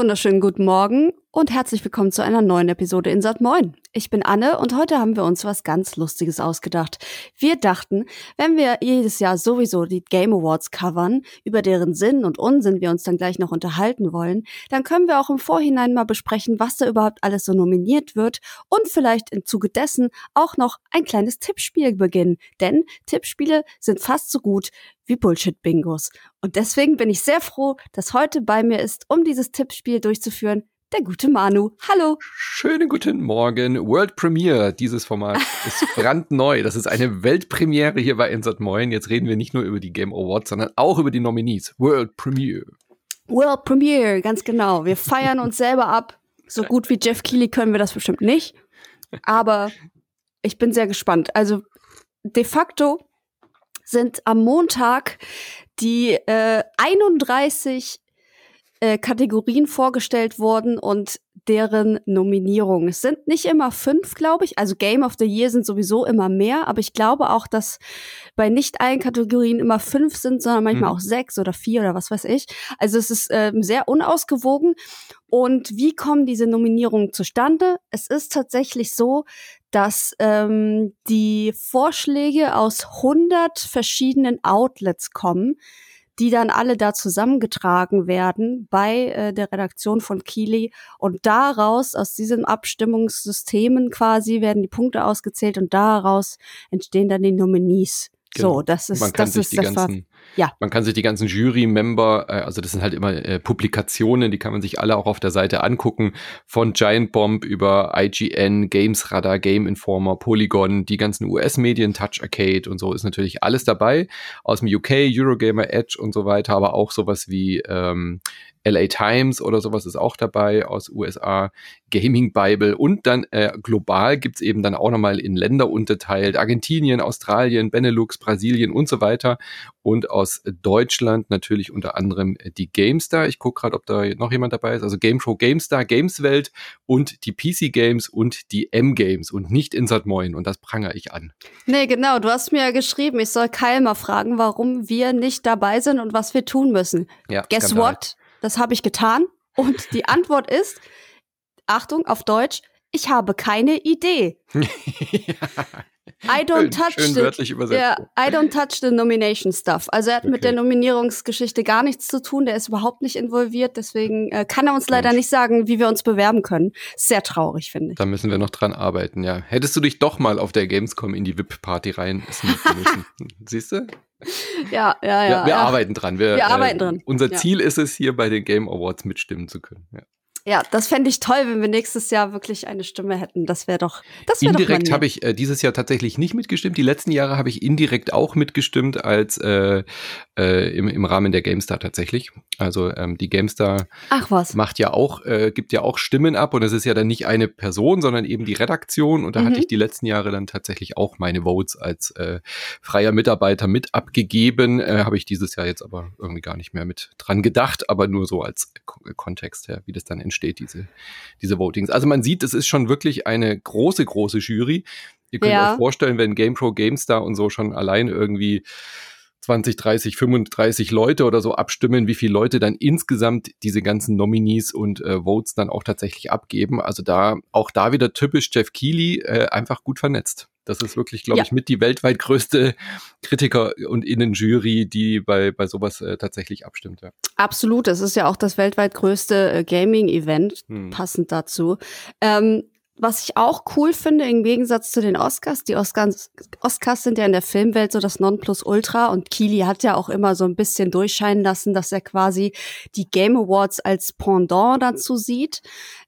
wunderschönen guten Morgen und herzlich willkommen zu einer neuen Episode in Sat Moin. Ich bin Anne und heute haben wir uns was ganz Lustiges ausgedacht. Wir dachten, wenn wir jedes Jahr sowieso die Game Awards covern, über deren Sinn und Unsinn wir uns dann gleich noch unterhalten wollen, dann können wir auch im Vorhinein mal besprechen, was da überhaupt alles so nominiert wird und vielleicht im Zuge dessen auch noch ein kleines Tippspiel beginnen. Denn Tippspiele sind fast so gut wie Bullshit-Bingos. Und deswegen bin ich sehr froh, dass heute bei mir ist, um dieses Tippspiel durchzuführen, der gute Manu. Hallo. Schönen guten Morgen. World Premiere dieses Format ist brandneu. Das ist eine Weltpremiere hier bei Insert Moin. Jetzt reden wir nicht nur über die Game Awards, sondern auch über die Nominees. World Premiere. World Premiere, ganz genau. Wir feiern uns selber ab. So gut wie Jeff Keighley können wir das bestimmt nicht. Aber ich bin sehr gespannt. Also de facto sind am Montag die äh, 31 äh, Kategorien vorgestellt worden und deren Nominierungen. Es sind nicht immer fünf, glaube ich. Also Game of the Year sind sowieso immer mehr, aber ich glaube auch, dass bei nicht allen Kategorien immer fünf sind, sondern manchmal mhm. auch sechs oder vier oder was weiß ich. Also es ist ähm, sehr unausgewogen. Und wie kommen diese Nominierungen zustande? Es ist tatsächlich so, dass ähm, die Vorschläge aus 100 verschiedenen Outlets kommen die dann alle da zusammengetragen werden bei äh, der Redaktion von Kili und daraus, aus diesen Abstimmungssystemen quasi, werden die Punkte ausgezählt und daraus entstehen dann die Nominees. Genau. So, das ist, man kann das sich ist die das ganzen, ja. Man kann sich die ganzen Jury-Member, äh, also das sind halt immer äh, Publikationen, die kann man sich alle auch auf der Seite angucken, von Giant Bomb über IGN, Games Radar, Game Informer, Polygon, die ganzen US-Medien, Touch Arcade und so ist natürlich alles dabei. Aus dem UK, Eurogamer Edge und so weiter, aber auch sowas wie ähm, LA Times oder sowas ist auch dabei aus USA, Gaming Bible und dann äh, global gibt's eben dann auch nochmal in Länder unterteilt, Argentinien, Australien, Benelux, Brasilien und so weiter und aus Deutschland natürlich unter anderem die GameStar. Ich gucke gerade, ob da noch jemand dabei ist. Also Game Show GameStar, Gameswelt und die PC Games und die M Games und nicht Insert Moin und das prangere ich an. Nee, genau, du hast mir ja geschrieben, ich soll Kyle mal fragen, warum wir nicht dabei sind und was wir tun müssen. Ja, Guess Skandal. what? Das habe ich getan. Und die Antwort ist, Achtung, auf Deutsch, ich habe keine Idee. I don't schön, touch schön the, wörtlich übersetzt. Yeah, I don't touch the nomination stuff. Also er hat okay. mit der Nominierungsgeschichte gar nichts zu tun. Der ist überhaupt nicht involviert. Deswegen äh, kann er uns leider nicht sagen, wie wir uns bewerben können. Sehr traurig, finde ich. Da müssen wir noch dran arbeiten, ja. Hättest du dich doch mal auf der Gamescom in die VIP-Party rein müssen. Siehst du? Ja, ja, ja. Wir, wir ja. arbeiten dran. Wir, wir arbeiten äh, dran. Unser ja. Ziel ist es, hier bei den Game Awards mitstimmen zu können. Ja. Ja, das fände ich toll, wenn wir nächstes Jahr wirklich eine Stimme hätten. Das wäre doch, das wäre Indirekt habe ich äh, dieses Jahr tatsächlich nicht mitgestimmt. Die letzten Jahre habe ich indirekt auch mitgestimmt als äh, äh, im, im Rahmen der GameStar tatsächlich. Also ähm, die GameStar Ach was. macht ja auch, äh, gibt ja auch Stimmen ab und es ist ja dann nicht eine Person, sondern eben die Redaktion. Und da mhm. hatte ich die letzten Jahre dann tatsächlich auch meine Votes als äh, freier Mitarbeiter mit abgegeben. Äh, habe ich dieses Jahr jetzt aber irgendwie gar nicht mehr mit dran gedacht, aber nur so als K Kontext her, wie das dann entsteht, diese, diese Votings. Also man sieht, es ist schon wirklich eine große, große Jury. Ihr könnt ja. euch vorstellen, wenn GamePro, GameStar und so schon allein irgendwie 20, 30, 35 Leute oder so abstimmen, wie viele Leute dann insgesamt diese ganzen Nominees und äh, Votes dann auch tatsächlich abgeben. Also da, auch da wieder typisch Jeff Keighley, äh, einfach gut vernetzt. Das ist wirklich, glaube ja. ich, mit die weltweit größte Kritiker- und Innenjury, die bei, bei sowas äh, tatsächlich abstimmt. Ja. Absolut, das ist ja auch das weltweit größte äh, Gaming-Event, hm. passend dazu. Ähm, was ich auch cool finde, im Gegensatz zu den Oscars, die Oscars, Oscars sind ja in der Filmwelt so das Nonplusultra und Keely hat ja auch immer so ein bisschen durchscheinen lassen, dass er quasi die Game Awards als Pendant dazu sieht.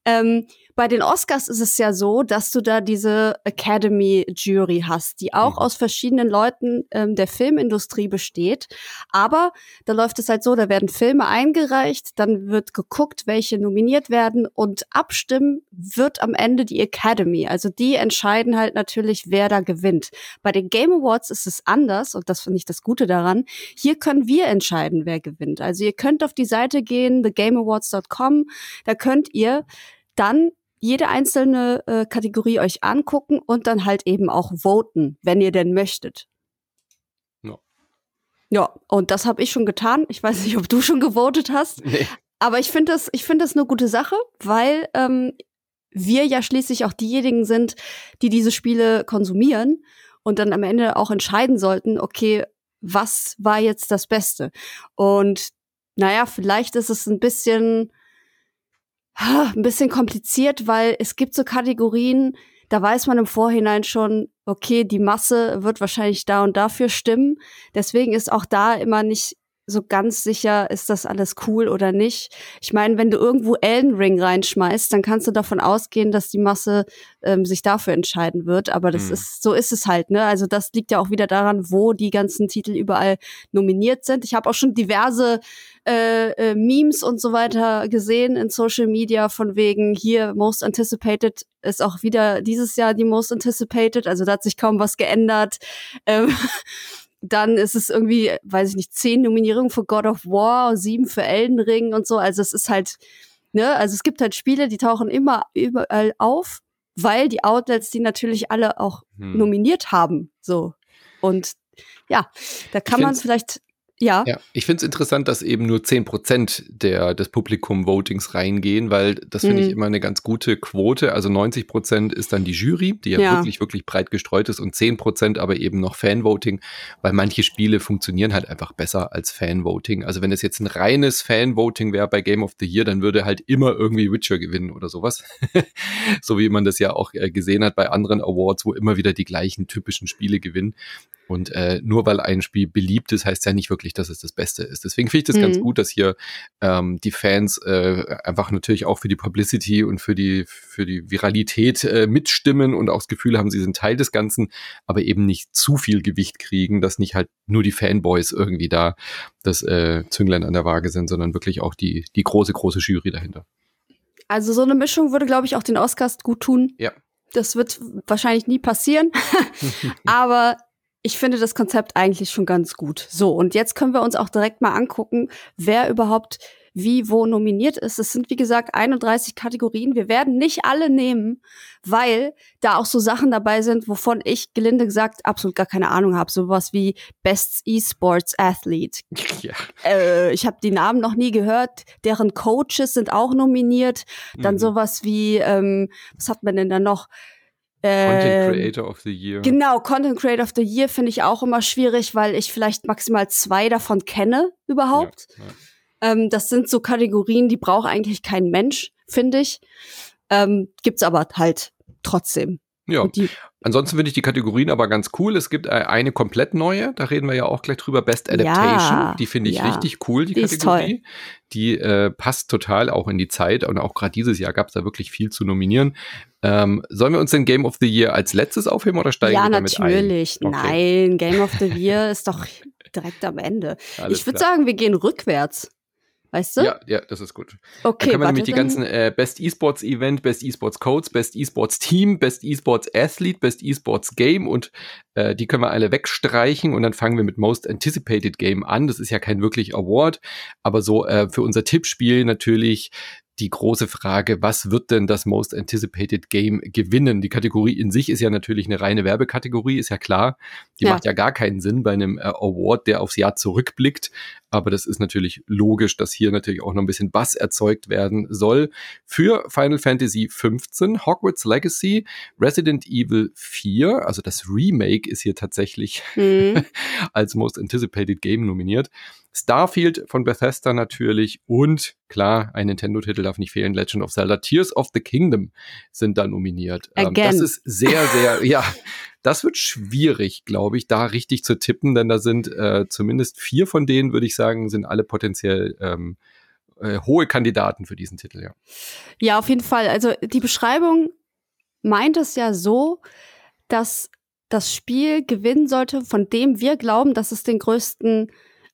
Ähm, bei den Oscars ist es ja so, dass du da diese Academy Jury hast, die auch mhm. aus verschiedenen Leuten ähm, der Filmindustrie besteht. Aber da läuft es halt so, da werden Filme eingereicht, dann wird geguckt, welche nominiert werden und abstimmen wird am Ende die Academy. Also die entscheiden halt natürlich, wer da gewinnt. Bei den Game Awards ist es anders und das finde ich das Gute daran. Hier können wir entscheiden, wer gewinnt. Also ihr könnt auf die Seite gehen, thegameawards.com, da könnt ihr dann jede einzelne äh, Kategorie euch angucken und dann halt eben auch voten, wenn ihr denn möchtet. Ja. Ja, und das habe ich schon getan. Ich weiß nicht, ob du schon gewotet hast. Nee. Aber ich finde das, ich finde das eine gute Sache, weil ähm, wir ja schließlich auch diejenigen sind, die diese Spiele konsumieren und dann am Ende auch entscheiden sollten, okay, was war jetzt das Beste? Und naja, vielleicht ist es ein bisschen, ein bisschen kompliziert, weil es gibt so Kategorien, da weiß man im Vorhinein schon, okay, die Masse wird wahrscheinlich da und dafür stimmen. Deswegen ist auch da immer nicht so ganz sicher, ist das alles cool oder nicht. Ich meine, wenn du irgendwo Elden Ring reinschmeißt, dann kannst du davon ausgehen, dass die Masse ähm, sich dafür entscheiden wird. Aber das mhm. ist, so ist es halt, ne? Also das liegt ja auch wieder daran, wo die ganzen Titel überall nominiert sind. Ich habe auch schon diverse äh, äh, Memes und so weiter gesehen in Social Media von wegen hier Most Anticipated ist auch wieder dieses Jahr die Most Anticipated. Also da hat sich kaum was geändert. Ähm, dann ist es irgendwie, weiß ich nicht, zehn Nominierungen für God of War, sieben für Elden Ring und so. Also es ist halt, ne, also es gibt halt Spiele, die tauchen immer überall auf, weil die Outlets die natürlich alle auch hm. nominiert haben. So. Und ja, da kann man vielleicht ja. ja ich finde es interessant, dass eben nur 10% der, des Publikum-Votings reingehen, weil das finde mhm. ich immer eine ganz gute Quote. Also 90% ist dann die Jury, die ja, ja, wirklich, wirklich breit gestreut ist und 10% aber eben noch Fan-Voting, weil manche Spiele funktionieren halt einfach besser als Fan-Voting. Also wenn es jetzt ein reines Fan-Voting wäre bei Game of the Year, dann würde halt immer irgendwie Witcher gewinnen oder sowas. so wie man das ja auch äh, gesehen hat bei anderen Awards, wo immer wieder die gleichen typischen Spiele gewinnen. Und äh, nur weil ein Spiel beliebt ist, heißt ja nicht wirklich, dass es das Beste ist. Deswegen finde ich das mhm. ganz gut, dass hier ähm, die Fans äh, einfach natürlich auch für die Publicity und für die, für die Viralität äh, mitstimmen und auch das Gefühl haben, sie sind Teil des Ganzen, aber eben nicht zu viel Gewicht kriegen, dass nicht halt nur die Fanboys irgendwie da das äh, Zünglein an der Waage sind, sondern wirklich auch die, die große, große Jury dahinter. Also so eine Mischung würde, glaube ich, auch den Oscars gut tun. Ja. Das wird wahrscheinlich nie passieren. aber ich finde das Konzept eigentlich schon ganz gut. So, und jetzt können wir uns auch direkt mal angucken, wer überhaupt wie wo nominiert ist. Es sind, wie gesagt, 31 Kategorien. Wir werden nicht alle nehmen, weil da auch so Sachen dabei sind, wovon ich gelinde gesagt absolut gar keine Ahnung habe. Sowas wie Best Esports Athlete. Ja. Äh, ich habe die Namen noch nie gehört. Deren Coaches sind auch nominiert. Dann mhm. sowas wie, ähm, was hat man denn da noch? Content ähm, Creator of the Year. Genau, Content Creator of the Year finde ich auch immer schwierig, weil ich vielleicht maximal zwei davon kenne überhaupt. Ja, ja. Ähm, das sind so Kategorien, die braucht eigentlich kein Mensch, finde ich. Ähm, gibt's aber halt trotzdem. Ja. Ansonsten finde ich die Kategorien aber ganz cool. Es gibt äh, eine komplett neue, da reden wir ja auch gleich drüber, Best Adaptation. Ja, die finde ich ja. richtig cool, die, die Kategorie. Die äh, passt total auch in die Zeit und auch gerade dieses Jahr gab es da wirklich viel zu nominieren. Ähm, sollen wir uns den Game of the Year als letztes aufheben oder steigen ja, wir damit ein? Ja, natürlich. Nein, Game of the Year ist doch direkt am Ende. Alles ich würde sagen, wir gehen rückwärts. Weißt du? Ja, ja, das ist gut. Okay. Dann können wir nämlich die ganzen äh, Best Esports Event, Best Esports Codes, Best Esports Team, Best Esports Athlete, Best Esports Game und äh, die können wir alle wegstreichen und dann fangen wir mit Most Anticipated Game an. Das ist ja kein wirklich Award, aber so äh, für unser Tippspiel natürlich die große Frage, was wird denn das Most Anticipated Game gewinnen? Die Kategorie in sich ist ja natürlich eine reine Werbekategorie, ist ja klar. Die ja. macht ja gar keinen Sinn bei einem äh, Award, der aufs Jahr zurückblickt. Aber das ist natürlich logisch, dass hier natürlich auch noch ein bisschen Bass erzeugt werden soll. Für Final Fantasy 15, Hogwarts Legacy, Resident Evil 4, also das Remake ist hier tatsächlich mhm. als Most Anticipated Game nominiert. Starfield von Bethesda natürlich und klar, ein Nintendo-Titel darf nicht fehlen, Legend of Zelda Tears of the Kingdom sind da nominiert. Ähm, das ist sehr, sehr, ja, das wird schwierig, glaube ich, da richtig zu tippen, denn da sind äh, zumindest vier von denen, würde ich sagen, sind alle potenziell ähm, äh, hohe Kandidaten für diesen Titel, ja. Ja, auf jeden Fall. Also die Beschreibung meint es ja so, dass das Spiel gewinnen sollte, von dem wir glauben, dass es den größten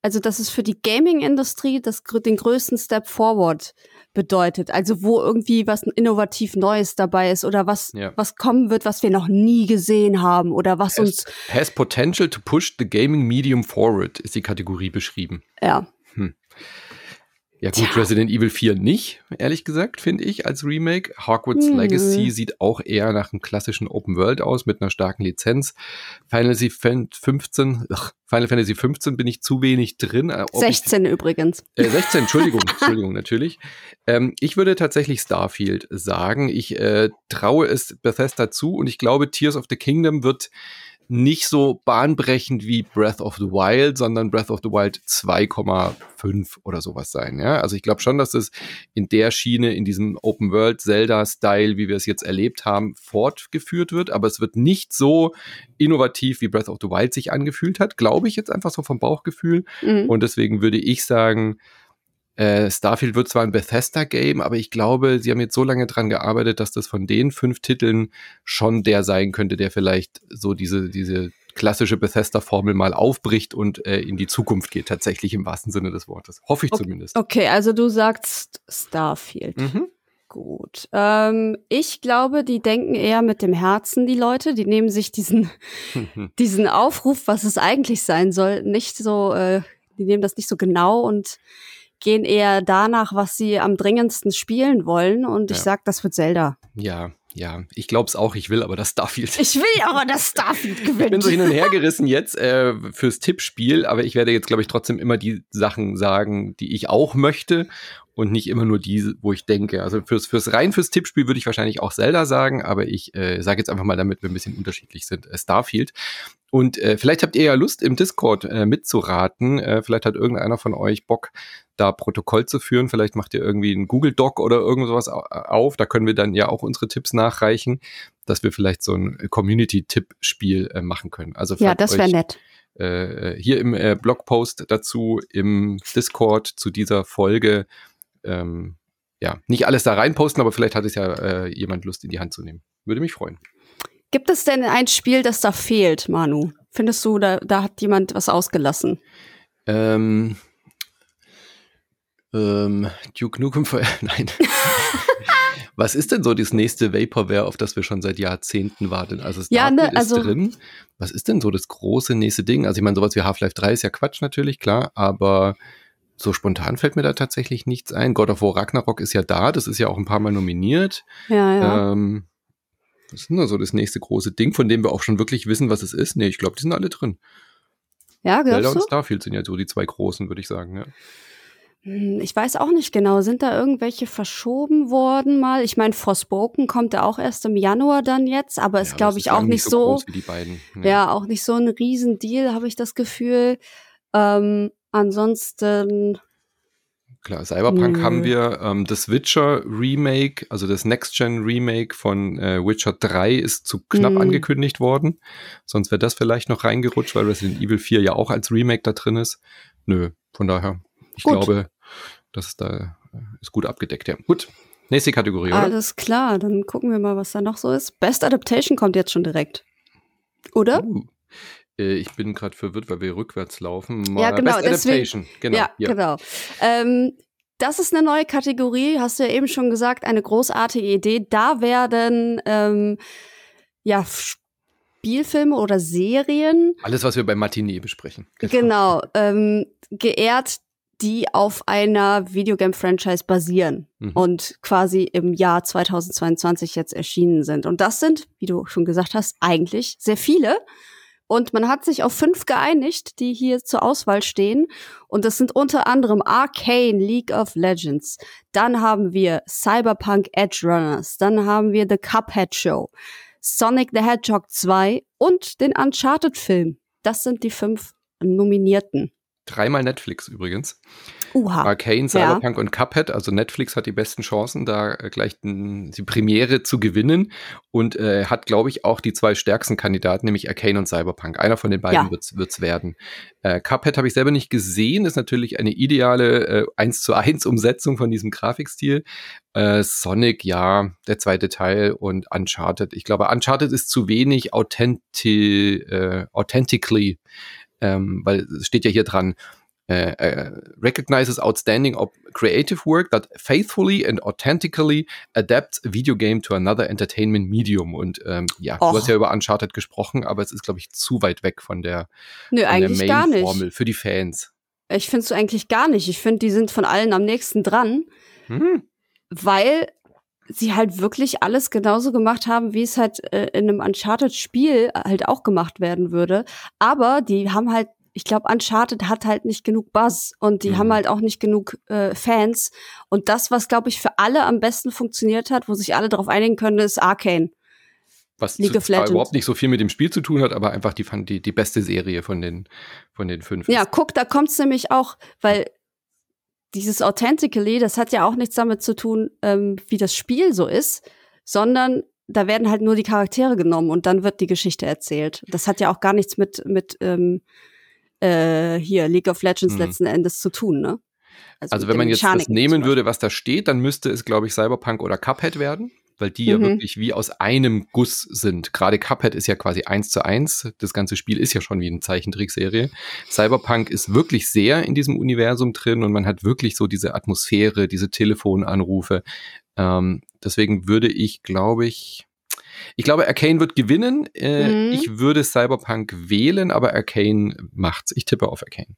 also dass es für die Gaming-Industrie den größten Step forward bedeutet. Also wo irgendwie was innovativ Neues dabei ist oder was, ja. was kommen wird, was wir noch nie gesehen haben oder was has, uns. Has potential to push the gaming medium forward, ist die Kategorie beschrieben. Ja. Hm. Ja gut, Tja. Resident Evil 4 nicht, ehrlich gesagt, finde ich, als Remake. Hogwarts hm. Legacy sieht auch eher nach einem klassischen Open World aus, mit einer starken Lizenz. Final Fantasy 15, ach, Final Fantasy 15 bin ich zu wenig drin. 16 ich, übrigens. Äh, 16, Entschuldigung, Entschuldigung, natürlich. Ähm, ich würde tatsächlich Starfield sagen. Ich äh, traue es Bethesda zu und ich glaube, Tears of the Kingdom wird nicht so bahnbrechend wie Breath of the Wild, sondern Breath of the Wild 2,5 oder sowas sein. Ja? Also ich glaube schon, dass es in der Schiene, in diesem Open World Zelda-Style, wie wir es jetzt erlebt haben, fortgeführt wird. Aber es wird nicht so innovativ, wie Breath of the Wild sich angefühlt hat, glaube ich jetzt einfach so vom Bauchgefühl. Mhm. Und deswegen würde ich sagen, äh, Starfield wird zwar ein Bethesda-Game, aber ich glaube, sie haben jetzt so lange dran gearbeitet, dass das von den fünf Titeln schon der sein könnte, der vielleicht so diese, diese klassische Bethesda-Formel mal aufbricht und äh, in die Zukunft geht, tatsächlich im wahrsten Sinne des Wortes. Hoffe ich okay, zumindest. Okay, also du sagst Starfield. Mhm. Gut. Ähm, ich glaube, die denken eher mit dem Herzen, die Leute. Die nehmen sich diesen, diesen Aufruf, was es eigentlich sein soll, nicht so, äh, die nehmen das nicht so genau und gehen eher danach, was sie am dringendsten spielen wollen. Und ich sag, das wird Zelda. Ja, ja, ich glaube es auch, ich will aber das Starfield. Ich will aber das Starfield gewinnen. Ich bin so hin und her gerissen jetzt äh, fürs Tippspiel, aber ich werde jetzt, glaube ich, trotzdem immer die Sachen sagen, die ich auch möchte und nicht immer nur die, wo ich denke. Also fürs, fürs rein fürs Tippspiel würde ich wahrscheinlich auch Zelda sagen, aber ich äh, sage jetzt einfach mal, damit wir ein bisschen unterschiedlich sind, äh, Starfield. Und äh, vielleicht habt ihr ja Lust, im Discord äh, mitzuraten. Äh, vielleicht hat irgendeiner von euch Bock, da Protokoll zu führen. Vielleicht macht ihr irgendwie einen Google Doc oder irgend sowas auf. Da können wir dann ja auch unsere Tipps nachreichen, dass wir vielleicht so ein Community-Tipp-Spiel äh, machen können. Also ja, das wäre nett. Äh, hier im äh, Blogpost dazu, im Discord zu dieser Folge, ähm, ja, nicht alles da reinposten, aber vielleicht hat es ja äh, jemand Lust in die Hand zu nehmen. Würde mich freuen. Gibt es denn ein Spiel, das da fehlt, Manu? Findest du, da, da hat jemand was ausgelassen? Ähm, ähm, Duke Nukem, nein. was ist denn so das nächste Vaporware, auf das wir schon seit Jahrzehnten warten? Also es ja, ne, also, ist drin. Was ist denn so das große nächste Ding? Also ich meine, sowas wie Half-Life 3 ist ja Quatsch natürlich, klar, aber so spontan fällt mir da tatsächlich nichts ein. God of War Ragnarok ist ja da, das ist ja auch ein paar Mal nominiert. Ja, ja. Ähm, was ist da so das nächste große Ding, von dem wir auch schon wirklich wissen, was es ist? Nee, ich glaube, die sind alle drin. Ja, glaubst Zelda und Starfield sind ja so die zwei großen, würde ich sagen. Ja. Hm, ich weiß auch nicht genau. Sind da irgendwelche verschoben worden mal? Ich meine, Forspoken kommt ja auch erst im Januar dann jetzt, aber ist, ja, glaube ich, auch nicht so. so nee. Ja, auch nicht so ein Riesendeal, habe ich das Gefühl. Ähm, ansonsten Klar, Cyberpunk mhm. haben wir. Ähm, das Witcher Remake, also das Next-Gen Remake von äh, Witcher 3 ist zu knapp mhm. angekündigt worden. Sonst wäre das vielleicht noch reingerutscht, weil Resident Evil 4 ja auch als Remake da drin ist. Nö, von daher, ich gut. glaube, das ist da äh, ist gut abgedeckt, ja. Gut. Nächste Kategorie, oder? Alles klar, dann gucken wir mal, was da noch so ist. Best Adaptation kommt jetzt schon direkt. Oder? Uh. Äh, ich bin gerade verwirrt, weil wir rückwärts laufen. Mal ja, genau. Best deswegen, genau. Ja, ja. genau. Ähm, das ist eine neue Kategorie, hast du ja eben schon gesagt, eine großartige Idee. Da werden ähm, ja Spielfilme oder Serien. Alles, was wir bei Matinee besprechen. Genau, genau ähm, geehrt, die auf einer Videogame-Franchise basieren mhm. und quasi im Jahr 2022 jetzt erschienen sind. Und das sind, wie du schon gesagt hast, eigentlich sehr viele. Und man hat sich auf fünf geeinigt, die hier zur Auswahl stehen. Und das sind unter anderem Arcane League of Legends. Dann haben wir Cyberpunk Edge Runners. Dann haben wir The Cuphead Show, Sonic the Hedgehog 2 und den Uncharted-Film. Das sind die fünf Nominierten. Dreimal Netflix übrigens. Uha. Arcane, Cyberpunk ja. und Cuphead. Also Netflix hat die besten Chancen, da äh, gleich die Premiere zu gewinnen und äh, hat, glaube ich, auch die zwei stärksten Kandidaten, nämlich Arcane und Cyberpunk. Einer von den beiden ja. wird's, wird's werden. Äh, Cuphead habe ich selber nicht gesehen, ist natürlich eine ideale äh, 1 zu 1 Umsetzung von diesem Grafikstil. Äh, Sonic, ja, der zweite Teil und Uncharted. Ich glaube, Uncharted ist zu wenig authenti äh, authentically ähm, weil es steht ja hier dran, Uh, uh, recognizes outstanding creative work that faithfully and authentically adapts a video game to another entertainment medium. Und ähm, ja, Och. du hast ja über Uncharted gesprochen, aber es ist, glaube ich, zu weit weg von der, Nö, von der Main-Formel für die Fans. Ich finde es eigentlich gar nicht. Ich finde, die sind von allen am nächsten dran, hm. weil sie halt wirklich alles genauso gemacht haben, wie es halt äh, in einem Uncharted-Spiel halt auch gemacht werden würde. Aber die haben halt, ich glaube, Uncharted hat halt nicht genug Buzz und die mhm. haben halt auch nicht genug äh, Fans. Und das, was, glaube ich, für alle am besten funktioniert hat, wo sich alle darauf einigen können, ist Arcane. Was zu, überhaupt nicht so viel mit dem Spiel zu tun hat, aber einfach die, die, die beste Serie von den, von den fünf. Ja, guck, da kommt's nämlich auch, weil dieses Authentically, das hat ja auch nichts damit zu tun, ähm, wie das Spiel so ist, sondern da werden halt nur die Charaktere genommen und dann wird die Geschichte erzählt. Das hat ja auch gar nichts mit, mit ähm, äh, hier League of Legends mhm. letzten Endes zu tun, ne? Also, also wenn man jetzt das nehmen würde, was da steht, dann müsste es, glaube ich, Cyberpunk oder Cuphead werden weil die mhm. ja wirklich wie aus einem Guss sind. Gerade Cuphead ist ja quasi eins zu eins. Das ganze Spiel ist ja schon wie eine Zeichentrickserie. Cyberpunk ist wirklich sehr in diesem Universum drin und man hat wirklich so diese Atmosphäre, diese Telefonanrufe. Ähm, deswegen würde ich, glaube ich, ich glaube, Arcane wird gewinnen. Äh, mhm. Ich würde Cyberpunk wählen, aber Arcane macht's. Ich tippe auf Arcane.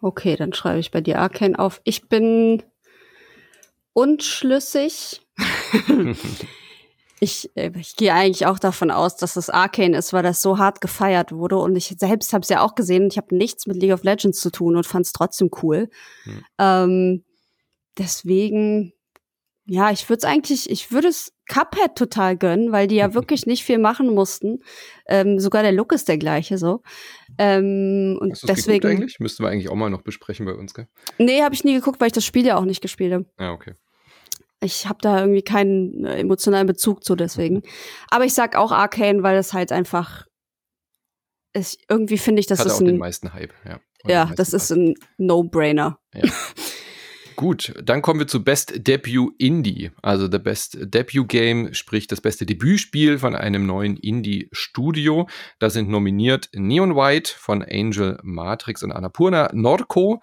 Okay, dann schreibe ich bei dir Arcane auf. Ich bin unschlüssig. ich, äh, ich gehe eigentlich auch davon aus, dass das Arcane ist, weil das so hart gefeiert wurde. Und ich selbst habe es ja auch gesehen. Ich habe nichts mit League of Legends zu tun und fand es trotzdem cool. Hm. Ähm, deswegen, ja, ich würde es eigentlich, ich würde es Cuphead total gönnen, weil die ja wirklich nicht viel machen mussten. Ähm, sogar der Look ist der gleiche so. Ähm, und Hast deswegen. eigentlich? Müssten wir eigentlich auch mal noch besprechen bei uns, gell? Nee, habe ich nie geguckt, weil ich das Spiel ja auch nicht gespielt habe. Ja, okay ich habe da irgendwie keinen äh, emotionalen Bezug zu deswegen. Aber ich sag auch Arcane, weil es halt einfach ist, irgendwie finde ich, das Hat ist auch ein den meisten Hype, ja. ja, das ist ein No-Brainer. Ja. Gut, dann kommen wir zu Best Debut Indie. Also der Best Debut Game, sprich das beste Debütspiel von einem neuen Indie-Studio. Da sind nominiert Neon White von Angel Matrix und Annapurna, Norco,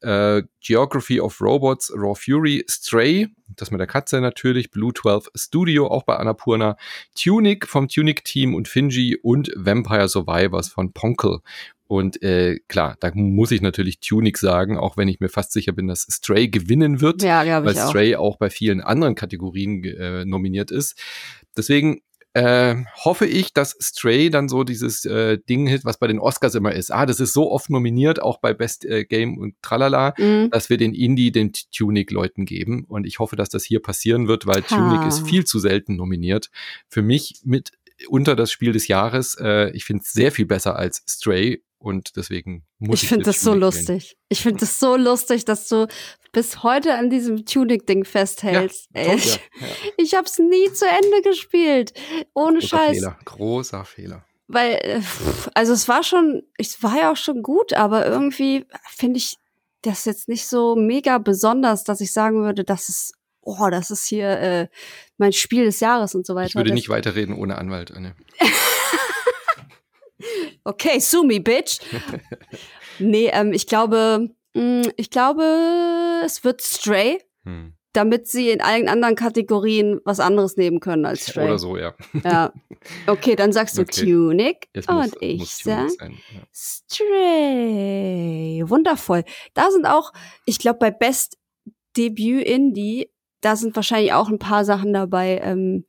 äh, Geography of Robots, Raw Fury, Stray, das mit der Katze natürlich, Blue 12 Studio, auch bei Annapurna, Tunic vom Tunic-Team und Finji und Vampire Survivors von Ponkel. Und äh, klar, da muss ich natürlich Tunic sagen, auch wenn ich mir fast sicher bin, dass Stray gewinnen wird, ja, weil auch. Stray auch bei vielen anderen Kategorien äh, nominiert ist. Deswegen äh, hoffe ich, dass Stray dann so dieses äh, Ding hit, was bei den Oscars immer ist. Ah, das ist so oft nominiert, auch bei Best äh, Game und tralala, mhm. dass wir den Indie den Tunic-Leuten geben. Und ich hoffe, dass das hier passieren wird, weil ha. Tunic ist viel zu selten nominiert. Für mich mit unter das Spiel des Jahres. Äh, ich finde es sehr viel besser als Stray und deswegen muss ich. Ich finde das so lustig. Ich finde das so lustig, dass du bis heute an diesem Tunic-Ding festhältst. Ja, toll, ich, ja, ja. ich habe es nie zu Ende gespielt. Ohne Großer Scheiß. Fehler. Großer Fehler. Weil, äh, also es war schon, es war ja auch schon gut, aber irgendwie finde ich das jetzt nicht so mega besonders, dass ich sagen würde, das ist, oh, das ist hier äh, mein Spiel des Jahres und so weiter. Ich würde nicht weiterreden ohne Anwalt, Anne. Okay, sue me, bitch. nee, ähm, ich glaube, mh, mm, ich glaube, es wird Stray, hm. damit sie in allen anderen Kategorien was anderes nehmen können als Stray. Oder so, ja. Ja. Okay, dann sagst du okay. Tunic Jetzt und muss, ich muss sag ja. Stray. Wundervoll. Da sind auch, ich glaube, bei Best Debut Indie, da sind wahrscheinlich auch ein paar Sachen dabei, ähm,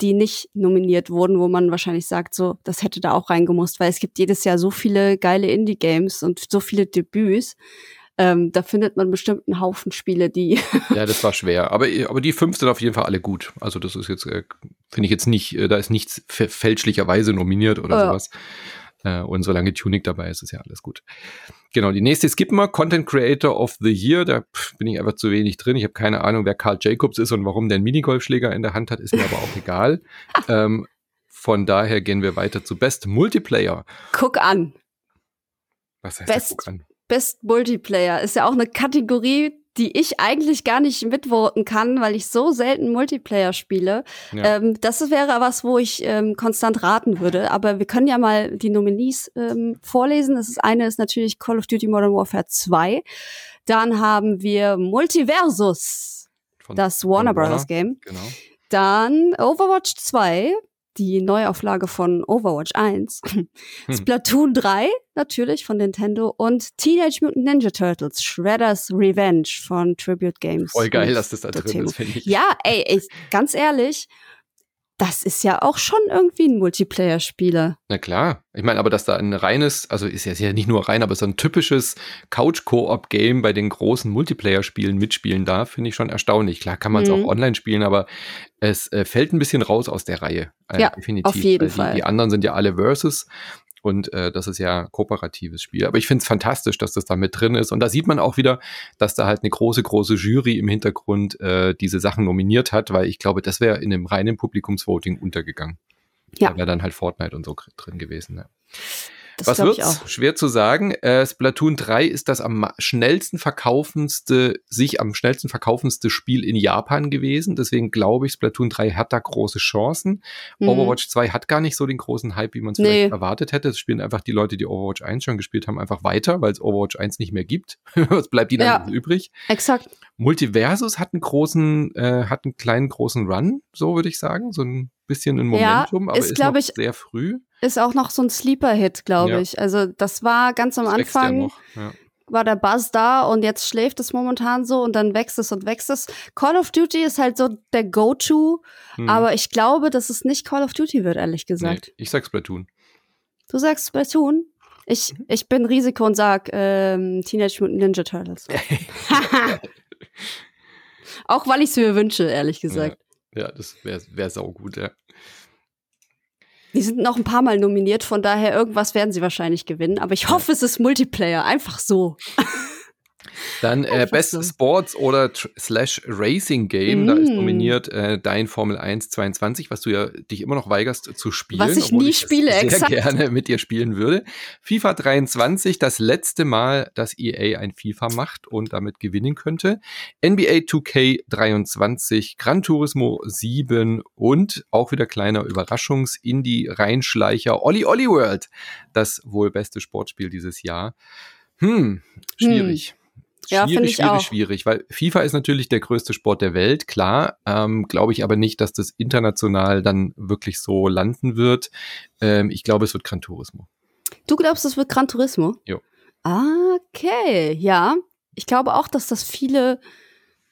die nicht nominiert wurden, wo man wahrscheinlich sagt, so, das hätte da auch reingemusst, weil es gibt jedes Jahr so viele geile Indie-Games und so viele Debüts. Ähm, da findet man bestimmt einen Haufen Spiele, die. ja, das war schwer. Aber, aber die fünf sind auf jeden Fall alle gut. Also, das ist jetzt, äh, finde ich jetzt nicht, äh, da ist nichts fälschlicherweise nominiert oder ja. sowas. Äh, und solange Tunic dabei ist, ist ja alles gut. Genau, die nächste skippen wir. Content Creator of the Year. Da bin ich einfach zu wenig drin. Ich habe keine Ahnung, wer Carl Jacobs ist und warum der einen Minigolfschläger in der Hand hat, ist mir aber auch egal. ähm, von daher gehen wir weiter zu Best Multiplayer. Guck an. Was heißt Best, guck an? Best Multiplayer ist ja auch eine Kategorie, die ich eigentlich gar nicht mitvoten kann, weil ich so selten Multiplayer spiele. Ja. Ähm, das wäre was, wo ich ähm, konstant raten würde. Aber wir können ja mal die Nominees ähm, vorlesen. Das ist eine ist natürlich Call of Duty Modern Warfare 2. Dann haben wir Multiversus, Von das Warner Brothers Game. Genau. Dann Overwatch 2, die Neuauflage von Overwatch 1, Hm. Splatoon 3 natürlich von Nintendo und Teenage Mutant Ninja Turtles Shredder's Revenge von Tribute Games. Voll geil, dass das da drin ist, finde ich. Ja, ey, ey, ganz ehrlich, das ist ja auch schon irgendwie ein Multiplayer-Spieler. Na klar. Ich meine, aber dass da ein reines, also ist ja, nicht nur rein, aber so ein typisches Couch-Koop-Game bei den großen Multiplayer-Spielen mitspielen darf, finde ich schon erstaunlich. Klar kann man es Mhm. auch online spielen, aber es äh, fällt ein bisschen raus aus der Reihe. Äh, Ja, definitiv. auf jeden die, Fall. Die anderen sind ja alle Versus. Und äh, das ist ja kooperatives Spiel. Aber ich finde es fantastisch, dass das da mit drin ist. Und da sieht man auch wieder, dass da halt eine große, große Jury im Hintergrund äh, diese Sachen nominiert hat, weil ich glaube, das wäre in einem reinen Publikumsvoting untergegangen. Ja. Da wäre dann halt Fortnite und so drin gewesen. Ne? Das Was glaube wird's? Schwer zu sagen. Äh, Splatoon 3 ist das am schnellsten verkaufendste, sich am schnellsten verkaufendste Spiel in Japan gewesen. Deswegen glaube ich, Splatoon 3 hat da große Chancen. Mhm. Overwatch 2 hat gar nicht so den großen Hype, wie man es Nee. vielleicht erwartet hätte. Es spielen einfach die Leute, die Overwatch 1 schon gespielt haben, einfach weiter, weil es Overwatch 1 nicht mehr gibt. Was bleibt ihnen Ja. übrig? Exakt. Multiversus hat einen großen, äh, hat einen kleinen großen Run, so würde ich sagen. So ein bisschen ein Ja, Momentum, aber ist, ist, glaub noch ich, sehr früh. Ist auch noch so ein Sleeper-Hit, glaube Ja. ich. Also das war ganz am Das ja Anfang, noch. Ja. war der Buzz da und jetzt schläft es momentan so und dann wächst es und wächst es. Call of Duty ist halt so der Go-To, Hm. aber ich glaube, dass es nicht Call of Duty wird, ehrlich gesagt. Nee, ich sag Splatoon. Du sagst Splatoon? Ich, Mhm. ich bin Risiko und sag ähm, Teenage Mutant Ninja Turtles. Auch weil ich es mir wünsche, ehrlich gesagt. Ja, das wäre wär saugut, ja. Die sind noch ein paar Mal nominiert, von daher irgendwas werden sie wahrscheinlich gewinnen. Aber ich hoffe, es ist Multiplayer, einfach so. Dann äh, Einfach Best so. Sports oder Slash Racing Game, da ist Mm. nominiert äh, Dein Formel 1 22, was du ja dich immer noch weigerst zu spielen. Was ich nie das spiele, sehr exakt. gerne mit dir spielen würde. FIFA 23, das letzte Mal, dass EA ein FIFA macht und damit gewinnen könnte. NBA 2K 23, Gran Turismo 7 und auch wieder kleiner Überraschungs-Indie-Reinschleicher Olli Olli World, das wohl beste Sportspiel dieses Jahr. Hm, schwierig. Ja, schwierig, ich schwierig, auch. schwierig, weil FIFA ist natürlich der größte Sport der Welt, klar. Ähm, glaube ich aber nicht, dass das international dann wirklich so landen wird. Ähm, ich glaube, es wird Gran Turismo. Du glaubst, es wird Gran Turismo? Jo. Okay, ja. Ich glaube auch, dass das viele,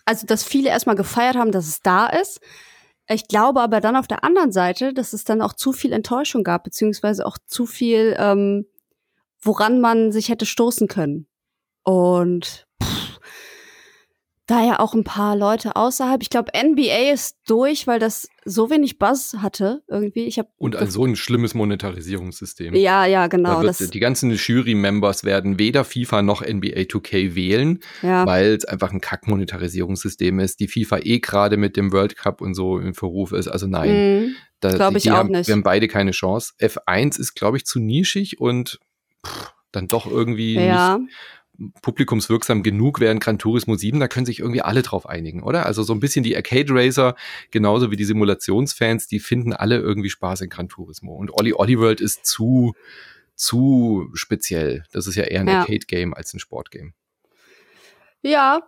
also dass viele erstmal gefeiert haben, dass es da ist. Ich glaube aber dann auf der anderen Seite, dass es dann auch zu viel Enttäuschung gab, beziehungsweise auch zu viel, ähm, woran man sich hätte stoßen können. Und da ja auch ein paar Leute außerhalb. Ich glaube, NBA ist durch, weil das so wenig Buzz hatte irgendwie. Ich habe Und also so ein schlimmes Monetarisierungssystem. ja, ja, genau. wird, Das, die ganzen Jury-Members werden weder FIFA noch NBA 2K wählen, ja. weil es einfach ein Kack-Monetarisierungssystem ist. Die FIFA eh gerade mit dem World Cup und so in Verruf ist. Also nein, Mhm. da, glaub die, ich auch haben, nicht. Wir haben beide keine Chance. F1 ist, glaube ich, zu nischig und pff, dann doch irgendwie Ja. nicht publikumswirksam genug, während Gran Turismo 7, da können sich irgendwie alle drauf einigen, oder? Also so ein bisschen die Arcade Racer, genauso wie die Simulationsfans, die finden alle irgendwie Spaß in Gran Turismo. Und Olli Olli World ist zu, zu speziell. Das ist ja eher ein Ja. Arcade-Game als ein Sportgame. Ja.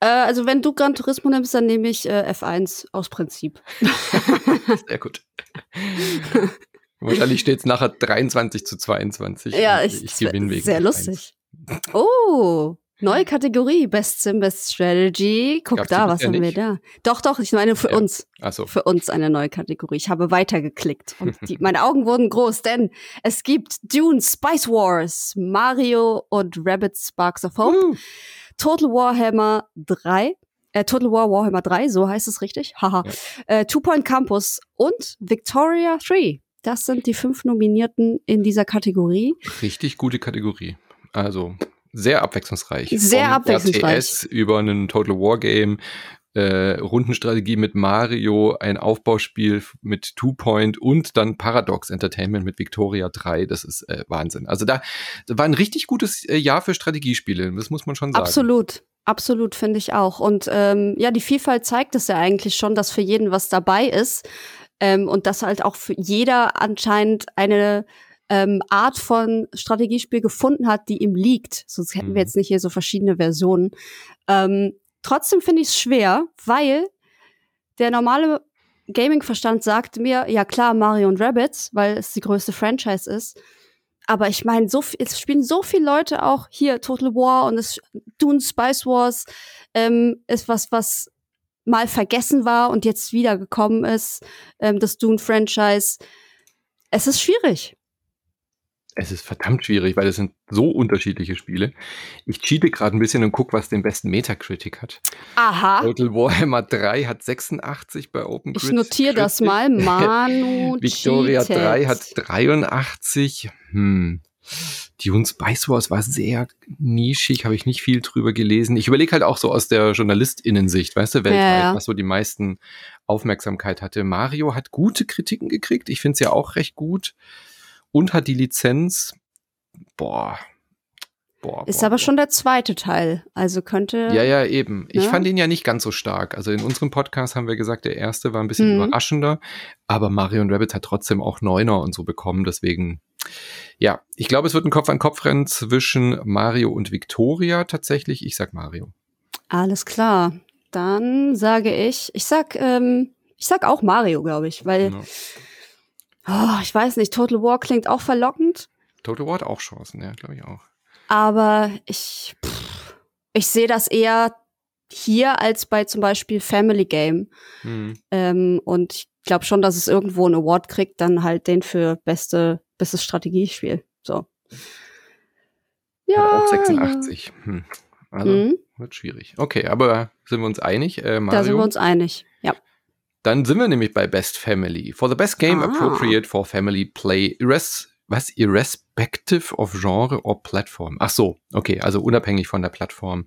Äh, also wenn du Gran Turismo nimmst, dann nehme ich äh, F1 aus Prinzip. Sehr gut. Wahrscheinlich steht es nachher 23 zu 22. ja, ich, ich gewinne wegen sehr F1. lustig. Oh, neue Kategorie, Best Sim, Best Strategy. Guck Gab's da, was haben wir da? Doch, doch, ich meine für Ja. uns. Achso. Für uns eine neue Kategorie. Ich habe weitergeklickt und die, meine Augen wurden groß, denn es gibt Dune, Spice Wars, Mario und Rabbit Sparks of Hope. Uh, Total Warhammer 3, äh, Total War Warhammer 3, so heißt es richtig, haha. Äh, Two Point Campus und Victoria 3. Das sind die fünf Nominierten in dieser Kategorie. richtig gute Kategorie. Also sehr abwechslungsreich. Sehr Vom abwechslungsreich. RTS über einen Total War Game, äh, Rundenstrategie mit Mario, ein Aufbauspiel mit Two Point und dann Paradox Entertainment mit Victoria 3. Das ist äh, Wahnsinn. Also da, da war ein richtig gutes äh, Jahr für Strategiespiele. Das muss man schon sagen. Absolut. Absolut, finde ich auch. Und ähm, ja, die Vielfalt zeigt es ja eigentlich schon, dass für jeden was dabei ist. Ähm, und dass halt auch für jeder anscheinend eine ähm, Art von Strategiespiel gefunden hat, die ihm liegt. Sonst hätten Mhm. wir jetzt nicht hier so verschiedene Versionen. Ähm, trotzdem finde ich es schwer, weil der normale Gaming-Verstand sagt mir, ja klar, Mario und Rabbits, weil es die größte Franchise ist. Aber ich meine, so viel, es spielen so viele Leute auch hier Total War und es Dune Spice Wars ähm, ist was, was mal vergessen war und jetzt wieder gekommen ist, ähm, das Dune-Franchise. Es ist schwierig. Es ist verdammt schwierig, weil es sind so unterschiedliche Spiele. Ich cheate gerade ein bisschen und gucke, was den besten Metacritic hat. Aha. Total Warhammer 3 hat 86 bei OpenCrit. Ich notiere das mal. Manu Victoria cheatet. 3 hat 83. Hm. Dune Spice Wars war sehr nischig, habe ich nicht viel drüber gelesen. Ich überlege halt auch so aus der JournalistInnensicht, weißt du, weltweit, ja. was so die meisten Aufmerksamkeit hatte. Mario hat gute Kritiken gekriegt. Ich finde es ja auch recht gut. Und hat die Lizenz. Boah. Boah. Ist boah, aber boah. schon der zweite Teil. Also könnte. Ja, ja, eben. Ich Ja. fand ihn ja nicht ganz so stark. Also in unserem Podcast haben wir gesagt, der erste war ein bisschen Mhm. überraschender, aber Mario und Rabbit hat trotzdem auch Neuner und so bekommen. Deswegen, ja, ich glaube, es wird ein Kopf-an-Kopf-Rennen zwischen Mario und Victoria tatsächlich. Ich sag Mario. Alles klar. Dann sage ich, ich sag, ähm, ich sag auch Mario, glaube ich, weil, Ja. Oh, ich weiß nicht, Total War klingt auch verlockend, Total War hat auch Chancen, ja, glaube ich auch. aber ich, pff, ich sehe das eher hier als bei zum Beispiel Family Game. Hm. Ähm, und ich glaube schon, dass es irgendwo einen Award kriegt, dann halt den für beste, bestes Strategiespiel. So. Ja, auch 86. Hm. Ja. Also Mhm. wird schwierig. Okay, aber sind wir uns einig? Äh, Mario. Da sind wir uns einig. Ja. Dann sind wir nämlich bei Best Family. For the best game Ah. appropriate for family play. Irres was? Irrespective of Genre or Platform. Ach so, okay, also unabhängig von der Plattform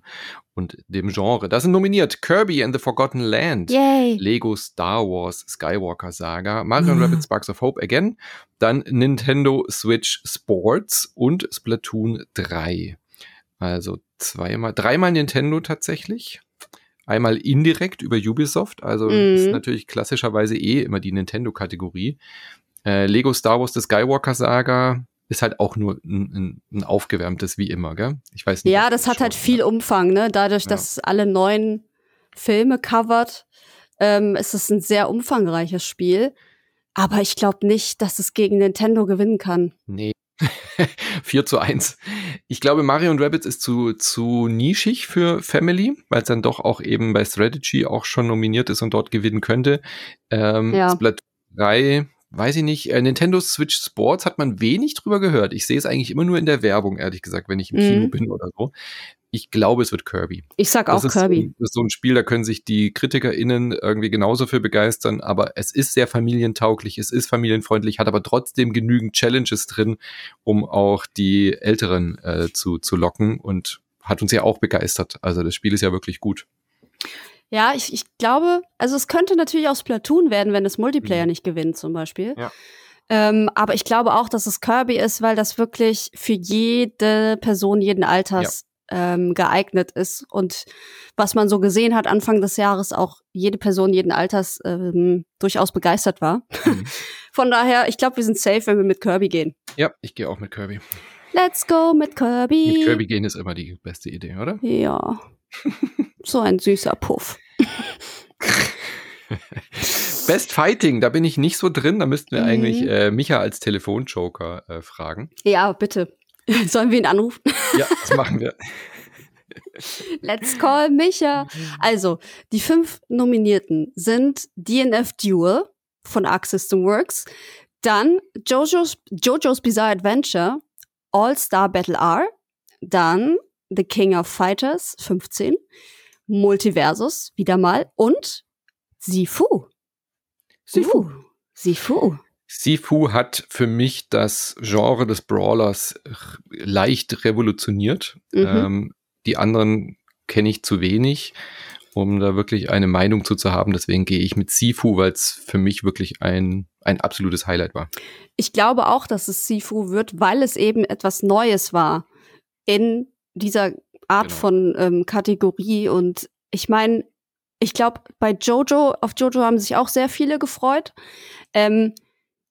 und dem Genre. Da sind nominiert Kirby and the Forgotten Land. Yay. Lego Star Wars Skywalker Saga, Mario Mhm. Rabbit Sparks of Hope again, dann Nintendo Switch Sports und Splatoon 3. Also zweimal, dreimal Nintendo tatsächlich. Einmal indirekt über Ubisoft, also Mhm. ist natürlich klassischerweise eh immer die Nintendo-Kategorie. Äh, Lego Star Wars The Skywalker Saga ist halt auch nur ein, ein, ein aufgewärmtes wie immer, gell? Ich weiß nicht. Ja, das du hat halt viel Umfang, ne? Dadurch, Ja. dass es alle neuen Filme covert, ähm, ist es ein sehr umfangreiches Spiel. Aber ich glaube nicht, dass es gegen Nintendo gewinnen kann. Nee. 4 zu 1. Ich glaube, Mario und Rabbids ist zu, zu nischig für Family, weil es dann doch auch eben bei Strategy auch schon nominiert ist und dort gewinnen könnte. Ähm, Ja. Splatoon 3, weiß ich nicht. Äh, Nintendo Switch Sports hat man wenig drüber gehört. Ich sehe es eigentlich immer nur in der Werbung, ehrlich gesagt, wenn ich im Mhm. Kino bin oder so. Ich glaube, es wird Kirby. Ich sag auch das ist Kirby. Das ist so ein Spiel, da können sich die KritikerInnen irgendwie genauso für begeistern, aber es ist sehr familientauglich, es ist familienfreundlich, hat aber trotzdem genügend Challenges drin, um auch die Älteren äh, zu, zu locken und hat uns ja auch begeistert. Also das Spiel ist ja wirklich gut. Ja, ich, ich glaube, also es könnte natürlich auch Splatoon werden, wenn es Multiplayer Mhm. nicht gewinnt, zum Beispiel. Ja. Ähm, aber ich glaube auch, dass es Kirby ist, weil das wirklich für jede Person jeden Alters ähm, geeignet ist. Und was man so gesehen hat Anfang des Jahres, auch jede Person jeden Alters ähm, durchaus begeistert war. Mhm. Von daher, ich glaube, wir sind safe, wenn wir mit Kirby gehen. ja, ich gehe auch mit Kirby. Let's go mit Kirby. Mit Kirby gehen ist immer die beste Idee, oder? Ja. so ein süßer Puff. Best Fighting, da bin ich nicht so drin. Da müssten wir Mhm. eigentlich äh, Micha als Telefonjoker äh, fragen. Ja, bitte. Sollen wir ihn anrufen? Ja, das machen wir. Let's call Micha. Also, die fünf Nominierten sind DNF Duel von Arc System Works, dann JoJo's, JoJo's Bizarre Adventure, All-Star Battle R, dann The King of Fighters 15, Multiversus wieder mal und Sifu. Sifu. Uh, Sifu. Sifu hat für mich das Genre des Brawlers leicht revolutioniert. Mhm. Ähm, die anderen kenne ich zu wenig, um da wirklich eine Meinung zu, zu haben. Deswegen gehe ich mit Sifu, weil es für mich wirklich ein, ein absolutes Highlight war. Ich glaube auch, dass es Sifu wird, weil es eben etwas Neues war in dieser Art Genau. von ähm, Kategorie. Und ich meine, ich glaube, bei Jojo, auf Jojo haben sich auch sehr viele gefreut. Ähm,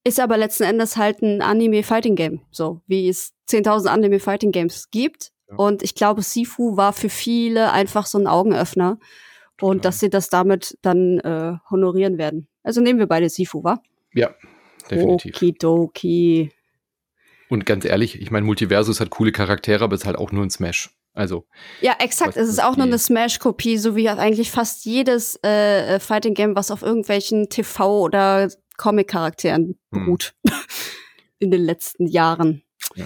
ist aber letzten Endes halt ein Anime-Fighting-Game, so wie es 10.000 Anime-Fighting-Games gibt. Ja. Und ich glaube, Sifu war für viele einfach so ein Augenöffner. Und Total. dass sie das damit dann äh, honorieren werden. Also nehmen wir beide Sifu, wa? Ja, definitiv. Okidoki. Und ganz ehrlich, ich meine, Multiversus hat coole Charaktere, aber es ist halt auch nur ein Smash. Also. Ja, exakt. Es ist auch nur eine Smash-Kopie, so wie eigentlich fast jedes äh, äh Fighting Game, was auf irgendwelchen TV- oder Comic-Charakteren hm. beruht. Hm. In den letzten Jahren. Ja.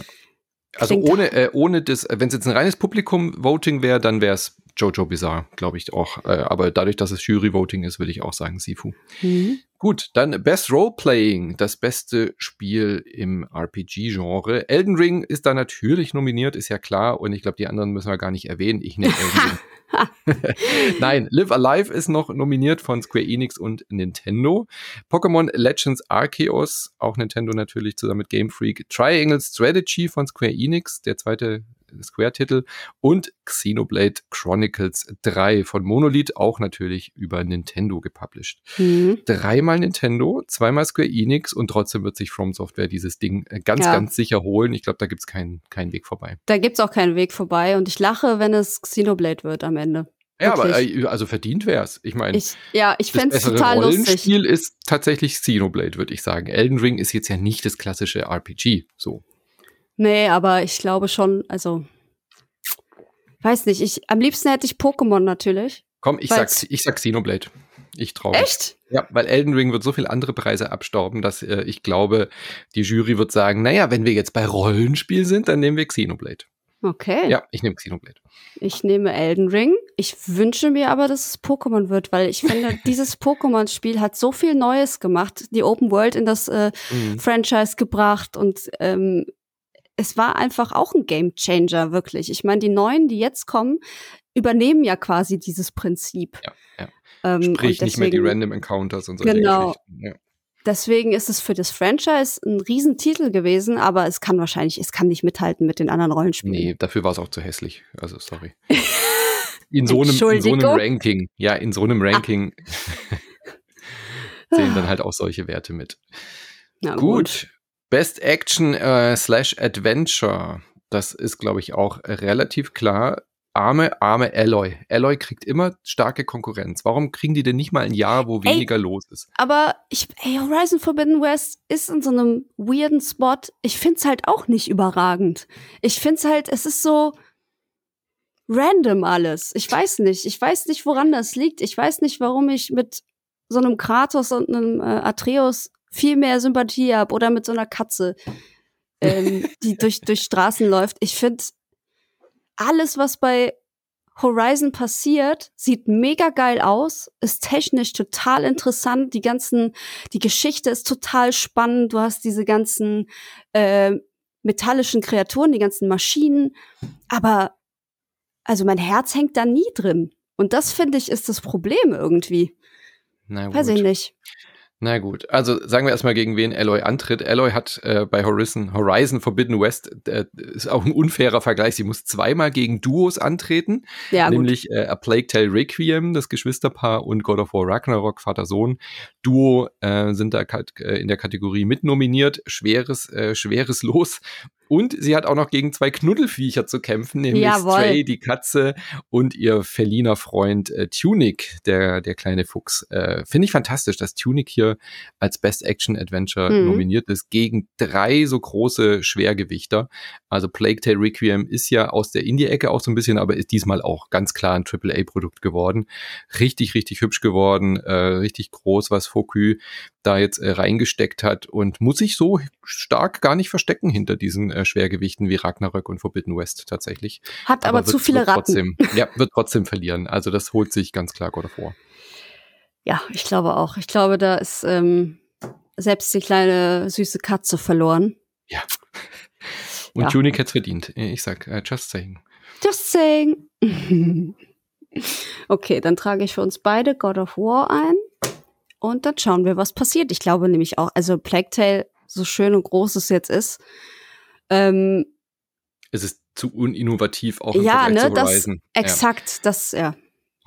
Also ohne, äh, ohne das, wenn es jetzt ein reines Publikum-Voting wäre, dann wäre es Jojo Bizarre, glaube ich auch. Äh, aber dadurch, dass es Jury-Voting ist, würde ich auch sagen Sifu. Mhm. Gut, dann Best Role-Playing, das beste Spiel im RPG-Genre. Elden Ring ist da natürlich nominiert, ist ja klar. Und ich glaube, die anderen müssen wir gar nicht erwähnen. Ich nehme Elden Ring. Nein, Live Alive ist noch nominiert von Square Enix und Nintendo. Pokémon Legends Arceus, auch Nintendo natürlich zusammen mit Game Freak. Triangle Strategy von Square Enix, der zweite Square-Titel. Und Xenoblade Chronicles 3 von Monolith, auch natürlich über Nintendo gepublished. Mhm. Dreimal Nintendo, zweimal Square Enix und trotzdem wird sich From Software dieses Ding äh, ganz, ja. ganz sicher holen. Ich glaube, da gibt es keinen, keinen Weg vorbei. Da gibt es auch keinen Weg vorbei und ich lache, wenn es Xenoblade wird am Ende. Ja, aber äh, also verdient wäre es. Ich meine, ja, ich fände es total lustig. Das Spiel ist tatsächlich Xenoblade, würde ich sagen. Elden Ring ist jetzt ja nicht das klassische RPG, so. Nee, aber ich glaube schon, also weiß nicht, ich am liebsten hätte ich Pokémon natürlich. Komm, ich sag, ich sag Xenoblade. Ich traue. Echt? Ja, weil Elden Ring wird so viele andere Preise abstauben, dass äh, ich glaube, die Jury wird sagen, naja, wenn wir jetzt bei Rollenspiel sind, dann nehmen wir Xenoblade. Okay. Ja, ich nehme Xenoblade. Ich nehme Elden Ring. Ich wünsche mir aber, dass es Pokémon wird, weil ich finde, dieses Pokémon-Spiel hat so viel Neues gemacht, die Open World in das äh, mhm. Franchise gebracht und ähm, es war einfach auch ein Game Changer, wirklich. Ich meine, die neuen, die jetzt kommen, übernehmen ja quasi dieses Prinzip. Ja, ja. Ähm, Sprich deswegen, nicht mehr die Random Encounters und so. Genau. Ja. Deswegen ist es für das Franchise ein Riesentitel gewesen, aber es kann wahrscheinlich, es kann nicht mithalten mit den anderen Rollenspielen. Nee, dafür war es auch zu hässlich. Also sorry. In so, einem, in so einem Ranking, ja, in so einem Ranking sehen dann halt auch solche Werte mit. Na, gut. gut. Best Action äh, slash Adventure. Das ist, glaube ich, auch relativ klar. Arme, arme Alloy. Alloy kriegt immer starke Konkurrenz. Warum kriegen die denn nicht mal ein Jahr, wo weniger ey, los ist? Aber ich, ey, Horizon Forbidden West ist in so einem weirden Spot. Ich find's halt auch nicht überragend. Ich find's halt, es ist so random alles. Ich weiß nicht. Ich weiß nicht, woran das liegt. Ich weiß nicht, warum ich mit so einem Kratos und einem äh, Atreus viel mehr Sympathie habe oder mit so einer Katze, ähm, die durch, durch Straßen läuft. Ich finde, alles, was bei Horizon passiert, sieht mega geil aus, ist technisch total interessant. Die ganzen, die Geschichte ist total spannend. Du hast diese ganzen äh, metallischen Kreaturen, die ganzen Maschinen. Aber also mein Herz hängt da nie drin. Und das finde ich ist das Problem irgendwie. Na Weiß ich nicht. Na gut, also sagen wir erstmal, gegen wen Alloy antritt. Alloy hat äh, bei Horizon, Horizon Forbidden West, äh, ist auch ein unfairer Vergleich, sie muss zweimal gegen Duos antreten, ja, nämlich äh, A Plague Tale Requiem, das Geschwisterpaar, und God of War Ragnarok, Vater-Sohn. Duo äh, sind da äh, in der Kategorie mitnominiert. Schweres, äh, schweres Los. Und sie hat auch noch gegen zwei Knuddelviecher zu kämpfen, nämlich Jawohl. Stray, die Katze, und ihr Feliner Freund äh, Tunic, der, der kleine Fuchs. Äh, Finde ich fantastisch, dass Tunic hier als Best Action Adventure mhm. nominiert ist, gegen drei so große Schwergewichter. Also Plague Tale Requiem ist ja aus der Indie-Ecke auch so ein bisschen, aber ist diesmal auch ganz klar ein AAA-Produkt geworden. Richtig, richtig hübsch geworden, äh, richtig groß, was Focus da jetzt äh, reingesteckt hat und muss sich so stark gar nicht verstecken hinter diesen äh, Schwergewichten wie Ragnarök und Forbidden West tatsächlich. Hat aber, aber zu viele Ratten. Trotzdem, ja, wird trotzdem verlieren. Also das holt sich ganz klar God of War. Ja, ich glaube auch. Ich glaube, da ist ähm, selbst die kleine süße Katze verloren. Ja. Und ja. Tunic hat's verdient. Ich sag, uh, just saying. Just saying. okay, dann trage ich für uns beide God of War ein. Und dann schauen wir, was passiert. Ich glaube nämlich auch, also Plague Tale, so schön und groß es jetzt ist, ähm, es ist zu uninnovativ auch im ja, Vergleich ne, zu Horizon. Das, exakt, ja. das, ja.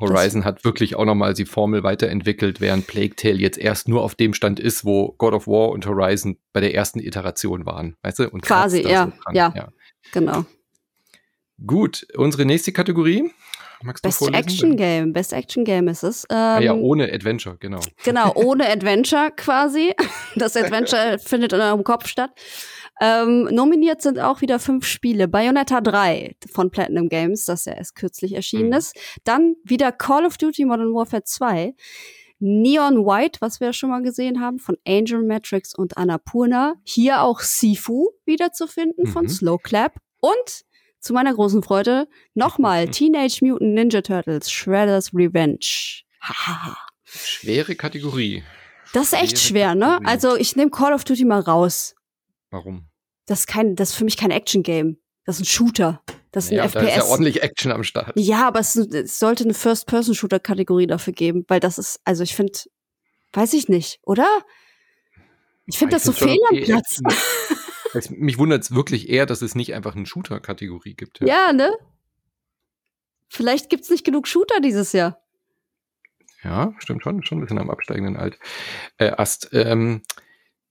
Horizon das, hat wirklich auch nochmal die Formel weiterentwickelt, während Plague Tale jetzt erst nur auf dem Stand ist, wo God of War und Horizon bei der ersten Iteration waren, weißt du? Und Quasi, ja, so ja, ja, genau. Gut, unsere nächste Kategorie, Magst Best Action Game. Best Action Game ist es. Ähm, ah ja, ohne Adventure, genau. Genau, ohne Adventure quasi. Das Adventure findet in eurem Kopf statt. Ähm, nominiert sind auch wieder fünf Spiele. Bayonetta 3 von Platinum Games, das ja erst kürzlich erschienen mhm. ist. Dann wieder Call of Duty Modern Warfare 2. Neon White, was wir schon mal gesehen haben, von Angel Matrix und Annapurna. Hier auch Sifu wieder zu finden von mhm. Slow Clap. Und zu meiner großen Freude nochmal Teenage Mutant Ninja Turtles Shredder's Revenge. Schwere Kategorie. Das ist echt schwer, ne? Also ich nehme Call of Duty mal raus. Warum? Das ist, kein, das ist für mich kein Action-Game. Das ist ein Shooter. Das ist ein ja, FPS. Da ist ja ordentlich Action am Start. Ja, aber es, es sollte eine First-Person-Shooter-Kategorie dafür geben, weil das ist, also ich finde, weiß ich nicht, oder? Ich finde das so fehl am Platz. mich wundert es wirklich eher, dass es nicht einfach eine Shooter-Kategorie gibt. Ja. ja, ne? Vielleicht gibt es nicht genug Shooter dieses Jahr. Ja, stimmt schon, schon ein bisschen am absteigenden Alt. Äh, Ast. Ähm,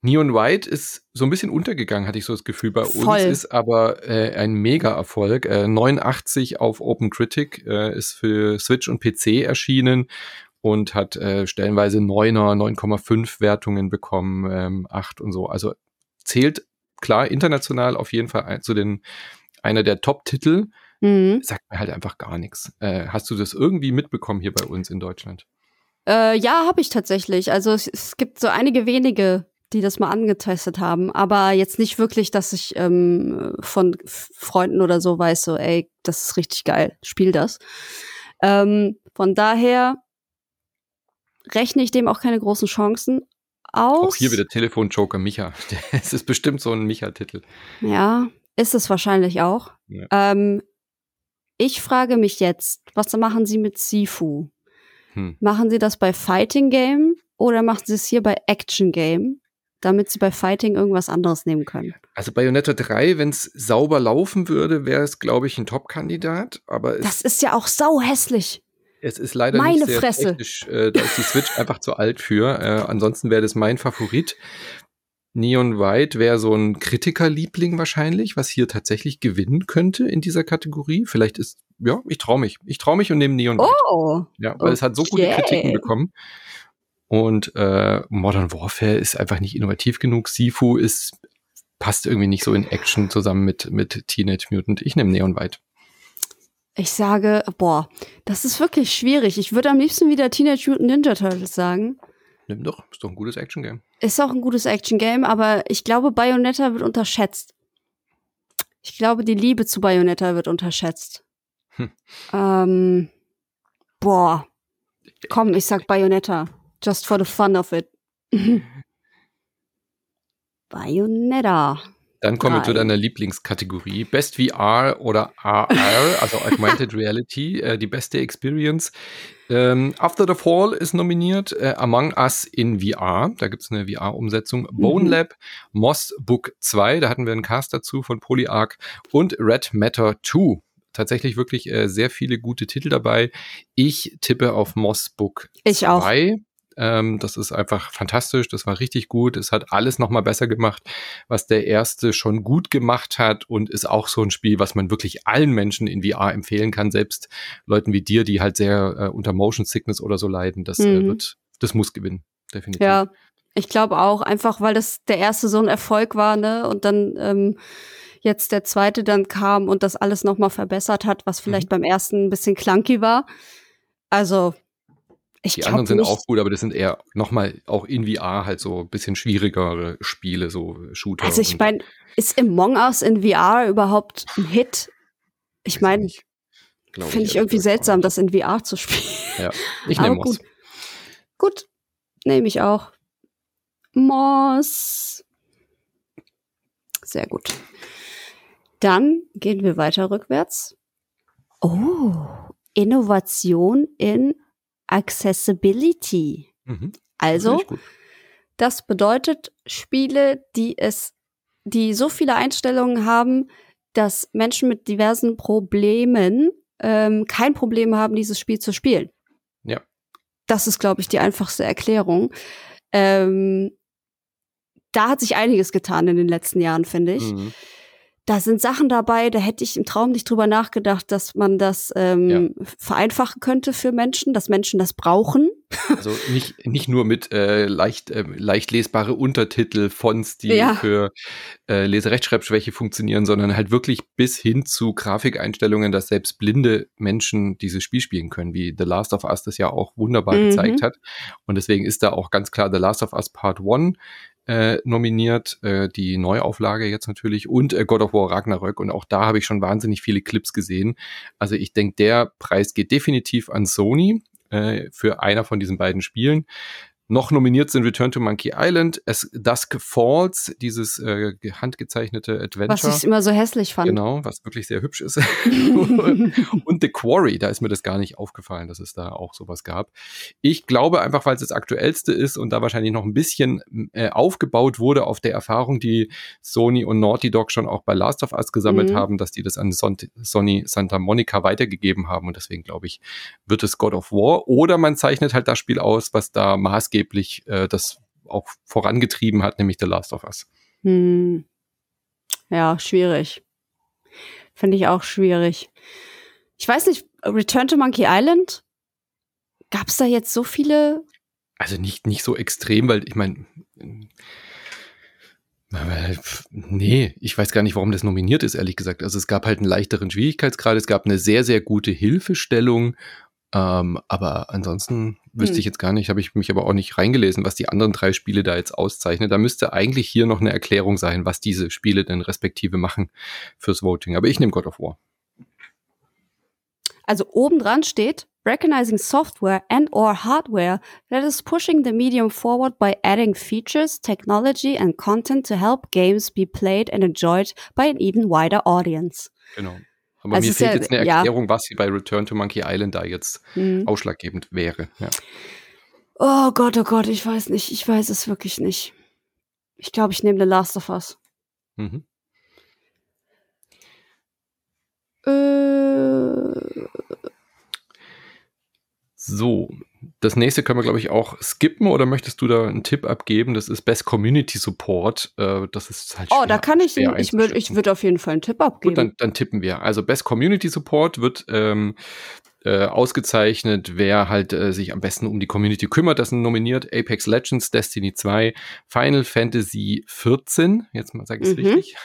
Neon White ist so ein bisschen untergegangen, hatte ich so das Gefühl. Bei Voll. uns ist aber äh, ein Mega-Erfolg. Äh, 89 auf Open Critic äh, ist für Switch und PC erschienen und hat äh, stellenweise 9er, 9,5 Wertungen bekommen, ähm, 8 und so. Also zählt klar international auf jeden Fall zu den einer der Top-Titel. Mhm. Sagt mir halt einfach gar nichts. Äh, hast du das irgendwie mitbekommen hier bei uns in Deutschland? Äh, ja, habe ich tatsächlich. Also es, es, gibt so einige wenige die das mal angetestet haben, aber jetzt nicht wirklich, dass ich ähm, von Freunden oder so weiß, so, ey, das ist richtig geil, spiel das. Ähm, von daher rechne ich dem auch keine großen Chancen aus. Auch hier wieder Telefonjoker Micha. Es ist bestimmt so ein Micha-Titel. Ja, ist es wahrscheinlich auch. Ja. Ähm, ich frage mich jetzt, was machen Sie mit Sifu? Hm. Machen Sie das bei Fighting Game oder machen Sie es hier bei Action Game? Damit sie bei Fighting irgendwas anderes nehmen können. Also Bayonetta 3, wenn es sauber laufen würde, wäre es, glaube ich, ein Top-Kandidat. Aber das ist ja auch sau hässlich. Es ist leider Meine nicht sehr Fresse. technisch. Äh, da ist die Switch einfach zu alt für. Äh, ansonsten wäre das mein Favorit. Neon White wäre so ein Kritikerliebling wahrscheinlich, was hier tatsächlich gewinnen könnte in dieser Kategorie. Vielleicht ist, ja, ich traue mich. Ich traue mich und nehme Neon White. Oh. Ja, weil okay. es hat so gute Kritiken bekommen. Und äh, Modern Warfare ist einfach nicht innovativ genug. Sifu ist passt irgendwie nicht so in Action zusammen mit mit Teenage Mutant. Ich nehme Neon White. Ich sage, boah, das ist wirklich schwierig. Ich würde am liebsten wieder Teenage Mutant Ninja Turtles sagen. Nimm doch, ist doch ein gutes Action-Game. Ist auch ein gutes Action-Game, aber ich glaube, Bayonetta wird unterschätzt. Ich glaube, die Liebe zu Bayonetta wird unterschätzt. Hm. Ähm, boah. Komm, ich sag Bayonetta. Just for the fun of it. Bayonetta. Dann kommen wir zu deiner Lieblingskategorie. Best VR oder AR, also Augmented Reality, äh, die beste Experience. Ähm, After the Fall ist nominiert, äh, Among Us in VR, da gibt es eine VR-Umsetzung. Mhm. Bone Lab, Moss Book 2, da hatten wir einen Cast dazu von Polyarc und Red Matter 2. Tatsächlich wirklich äh, sehr viele gute Titel dabei. Ich tippe auf Moss Book ich 2. Auch. Ähm, das ist einfach fantastisch. Das war richtig gut. Es hat alles nochmal besser gemacht, was der erste schon gut gemacht hat und ist auch so ein Spiel, was man wirklich allen Menschen in VR empfehlen kann, selbst Leuten wie dir, die halt sehr äh, unter Motion Sickness oder so leiden. Das äh, mhm. äh, wird, das muss gewinnen, definitiv. Ja, ich glaube auch, einfach weil das der erste so ein Erfolg war, ne? Und dann ähm, jetzt der zweite dann kam und das alles nochmal verbessert hat, was vielleicht mhm. beim ersten ein bisschen clunky war. Also ich die anderen sind auch gut, aber das sind eher nochmal auch in VR halt so ein bisschen schwierigere Spiele, so Shooter. Also ich meine, ist Among Us in VR überhaupt ein Hit? Ich meine, finde ich irgendwie seltsam, das in VR zu spielen. Ja, ich nehme Moss. Gut, gut nehme ich auch. Moss. Sehr gut. Dann gehen wir weiter rückwärts. Oh, Innovation in Accessibility. Mhm. Also, das bedeutet Spiele, die es, die so viele Einstellungen haben, dass Menschen mit diversen Problemen ähm, kein Problem haben, dieses Spiel zu spielen. Ja. Das ist, glaube ich, die einfachste Erklärung. Ähm, da hat sich einiges getan in den letzten Jahren, finde ich. Mhm. Da sind Sachen dabei, da hätte ich im Traum nicht drüber nachgedacht, dass man das ähm, ja. vereinfachen könnte für Menschen, dass Menschen das brauchen. Also nicht, nicht nur mit äh, leicht, äh, leicht lesbare Untertitel, Fonts, die ja. für äh, Leserechtschreibschwäche funktionieren, sondern halt wirklich bis hin zu Grafikeinstellungen, dass selbst blinde Menschen dieses Spiel spielen können, wie The Last of Us das ja auch wunderbar mhm. gezeigt hat. Und deswegen ist da auch ganz klar The Last of Us Part 1 äh, nominiert, äh, die Neuauflage jetzt natürlich und äh, God of War Ragnarök und auch da habe ich schon wahnsinnig viele Clips gesehen. Also ich denke, der Preis geht definitiv an Sony äh, für einer von diesen beiden Spielen. Noch nominiert sind Return to Monkey Island, As Dusk Falls, dieses äh, handgezeichnete Adventure. Was ich immer so hässlich fand. Genau, was wirklich sehr hübsch ist. und The Quarry, da ist mir das gar nicht aufgefallen, dass es da auch sowas gab. Ich glaube einfach, weil es das aktuellste ist und da wahrscheinlich noch ein bisschen äh, aufgebaut wurde auf der Erfahrung, die Sony und Naughty Dog schon auch bei Last of Us gesammelt mhm. haben, dass die das an Son Sony Santa Monica weitergegeben haben und deswegen glaube ich, wird es God of War oder man zeichnet halt das Spiel aus, was da maßgeblich maßgeblich äh, das auch vorangetrieben hat, nämlich The Last of Us. Hm. Ja, schwierig. Finde ich auch schwierig. Ich weiß nicht, Return to Monkey Island? Gab es da jetzt so viele? Also nicht, nicht so extrem, weil ich meine, Nee, ich weiß gar nicht, warum das nominiert ist, ehrlich gesagt. Also es gab halt einen leichteren Schwierigkeitsgrad, es gab eine sehr, sehr gute Hilfestellung ähm, aber ansonsten wüsste hm. ich jetzt gar nicht, habe ich mich aber auch nicht reingelesen, was die anderen drei Spiele da jetzt auszeichnen. Da müsste eigentlich hier noch eine Erklärung sein, was diese Spiele denn respektive machen fürs Voting. Aber ich nehme God of War. Also obendran steht, recognizing software and or hardware that is pushing the medium forward by adding features, technology and content to help games be played and enjoyed by an even wider audience. Genau. Aber also mir fehlt ja, jetzt eine Erklärung, ja. was sie bei Return to Monkey Island da jetzt mhm. ausschlaggebend wäre. Ja. Oh Gott, oh Gott, ich weiß nicht. Ich weiß es wirklich nicht. Ich glaube, ich nehme The Last of Us. Mhm. Äh. So, das nächste können wir, glaube ich, auch skippen oder möchtest du da einen Tipp abgeben? Das ist Best Community Support. Äh, das ist halt Oh, da kann ich, ich würde ich würd auf jeden Fall einen Tipp abgeben. Gut, dann, dann tippen wir. Also Best Community Support wird ähm, äh, ausgezeichnet, wer halt äh, sich am besten um die Community kümmert. Das sind nominiert Apex Legends, Destiny 2, Final Fantasy 14, jetzt mal sage ich es mhm. richtig,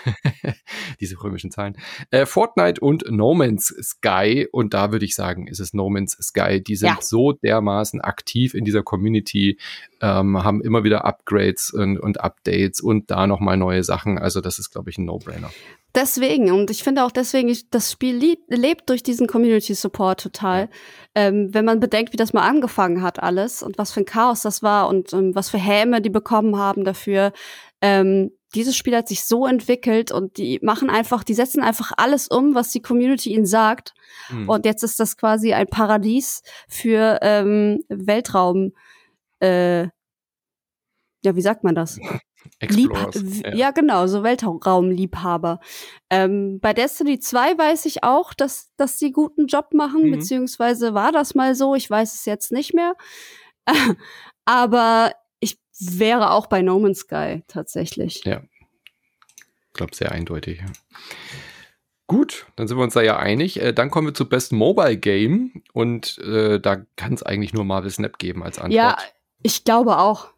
diese römischen Zahlen, äh, Fortnite und No Man's Sky. Und da würde ich sagen, ist es No Man's Sky. Die sind ja. so dermaßen aktiv in dieser Community, ähm, haben immer wieder Upgrades und, und Updates und da nochmal neue Sachen. Also das ist, glaube ich, ein No-Brainer. Deswegen, und ich finde auch deswegen, ich, das Spiel lebt durch diesen Community Support total. Ähm, wenn man bedenkt, wie das mal angefangen hat, alles und was für ein Chaos das war und ähm, was für Häme die bekommen haben dafür. Ähm, dieses Spiel hat sich so entwickelt und die machen einfach, die setzen einfach alles um, was die Community ihnen sagt. Mhm. Und jetzt ist das quasi ein Paradies für ähm, Weltraum. Äh, ja, wie sagt man das? Explorers. Lieb ja. ja. genau, so Weltraumliebhaber. Ähm, bei Destiny 2 weiß ich auch, dass, dass sie guten Job machen, mhm. beziehungsweise war das mal so, ich weiß es jetzt nicht mehr. Aber wäre auch bei No Man's Sky tatsächlich. Ja. Ich glaube, sehr eindeutig. Ja. Gut, dann sind wir uns da ja einig. Äh, dann kommen wir zu Best Mobile Game und äh, da kann es eigentlich nur Marvel Snap geben als Antwort. Ja, ich glaube auch.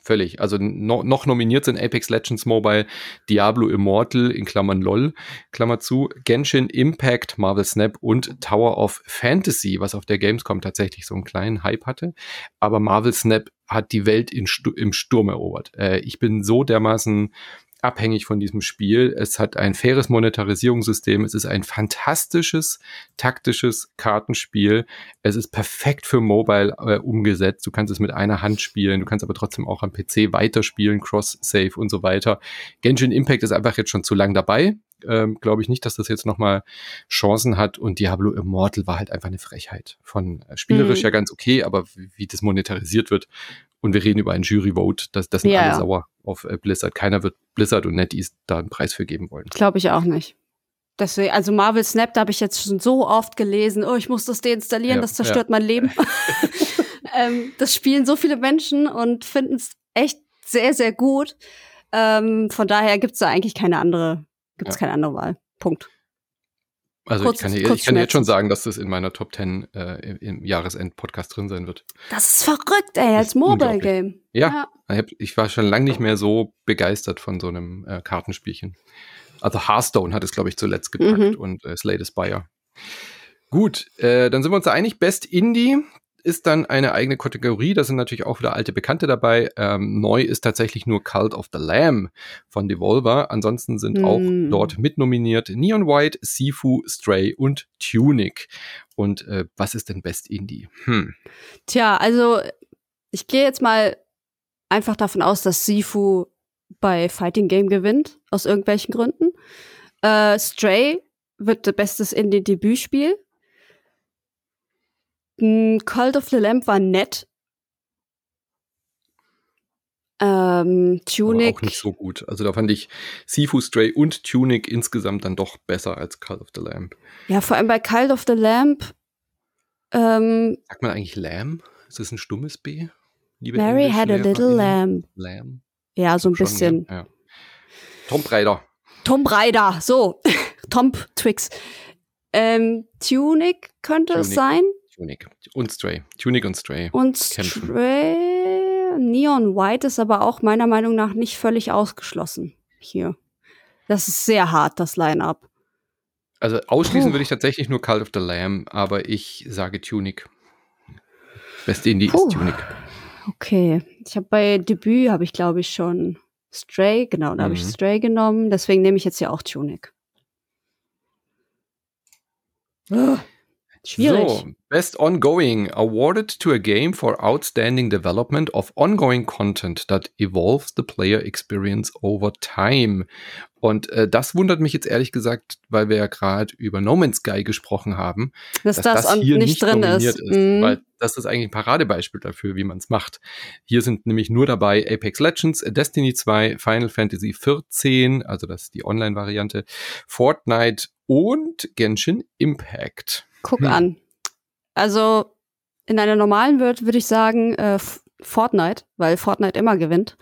Völlig. Also no, noch nominiert sind Apex Legends Mobile, Diablo Immortal in Klammern LOL, Klammer zu, Genshin Impact, Marvel Snap und Tower of Fantasy, was auf der Gamescom tatsächlich so einen kleinen Hype hatte. Aber Marvel Snap hat die Welt in, im Sturm erobert. Äh, ich bin so dermaßen abhängig von diesem Spiel. Es hat ein faires Monetarisierungssystem. Es ist ein fantastisches taktisches Kartenspiel. Es ist perfekt für Mobile äh, umgesetzt. Du kannst es mit einer Hand spielen. Du kannst aber trotzdem auch am PC weiterspielen, Cross-Save und so weiter. Genshin Impact ist einfach jetzt schon zu lang dabei. Ähm, Glaube ich nicht, dass das jetzt nochmal Chancen hat. Und Diablo Immortal war halt einfach eine Frechheit. Von äh, spielerisch mhm. ja ganz okay, aber wie, wie das monetarisiert wird, und wir reden über ein Jury-Vote. Das, das sind ja. alle sauer auf äh, Blizzard. Keiner wird Blizzard und NetEase da einen Preis für geben wollen. Glaube ich auch nicht. Deswegen, also Marvel Snap, da habe ich jetzt schon so oft gelesen, oh, ich muss das deinstallieren, ja, das zerstört ja. mein Leben. ähm, das spielen so viele Menschen und finden es echt sehr, sehr gut. Ähm, von daher gibt es da eigentlich keine andere Gibt es ja. keine andere Wahl. Punkt. Also kurz, ich kann, ich kann jetzt schon sagen, dass das in meiner Top 10 äh, im Jahresend-Podcast drin sein wird. Das ist verrückt, ey, als Mobile Game. Ja, ja. Ich war schon lange nicht mehr so begeistert von so einem äh, Kartenspielchen. Also Hearthstone hat es, glaube ich, zuletzt gepackt mhm. und äh, Slade Spire. Gut, äh, dann sind wir uns einig. Best Indie ist dann eine eigene Kategorie. Da sind natürlich auch wieder alte Bekannte dabei. Ähm, neu ist tatsächlich nur Cult of the Lamb von Devolver. Ansonsten sind mm. auch dort mitnominiert Neon White, Sifu, Stray und Tunic. Und äh, was ist denn Best Indie? Hm. Tja, also ich gehe jetzt mal einfach davon aus, dass Sifu bei Fighting Game gewinnt, aus irgendwelchen Gründen. Äh, Stray wird bestes Indie-Debütspiel. Hm, Cult of the Lamp war nett. Ähm, Tunic. Aber auch nicht so gut. Also da fand ich Sifu Stray und Tunic insgesamt dann doch besser als Cult of the Lamp. Ja, vor allem bei Cult of the Lamp. Ähm, Sagt man eigentlich Lamb? Ist das ein stummes B? Liebe Mary had a little lamb. Lamb. Ja, so ein Schon, bisschen. Ja. Tomb Raider. Tomb Raider, so. Tomb Twix. Ähm, Tunic könnte Tunic. es sein. Tunic und Stray. Tunic und Stray. Und Stray. Neon White ist aber auch meiner Meinung nach nicht völlig ausgeschlossen hier. Das ist sehr hart, das Line-Up. Also ausschließen Puh. würde ich tatsächlich nur Cult of the Lamb, aber ich sage Tunic. Beste Indie Puh. ist Tunic. Okay. Ich habe bei Debüt habe ich glaube ich schon Stray, genau, da mhm. habe ich Stray genommen, deswegen nehme ich jetzt ja auch Tunic. Oh. Schwierig. So, Best Ongoing awarded to a game for outstanding development of ongoing content that evolves the player experience over time. Und äh, das wundert mich jetzt ehrlich gesagt, weil wir ja gerade über No Man's Sky gesprochen haben, dass, dass das, das, hier nicht, nicht drin ist. ist mhm. Weil das ist eigentlich ein Paradebeispiel dafür, wie man es macht. Hier sind nämlich nur dabei Apex Legends, Destiny 2, Final Fantasy 14, also das ist die Online-Variante, Fortnite und Genshin Impact. Guck hm. an. Also in einer normalen Welt würde ich sagen äh, Fortnite, weil Fortnite immer gewinnt.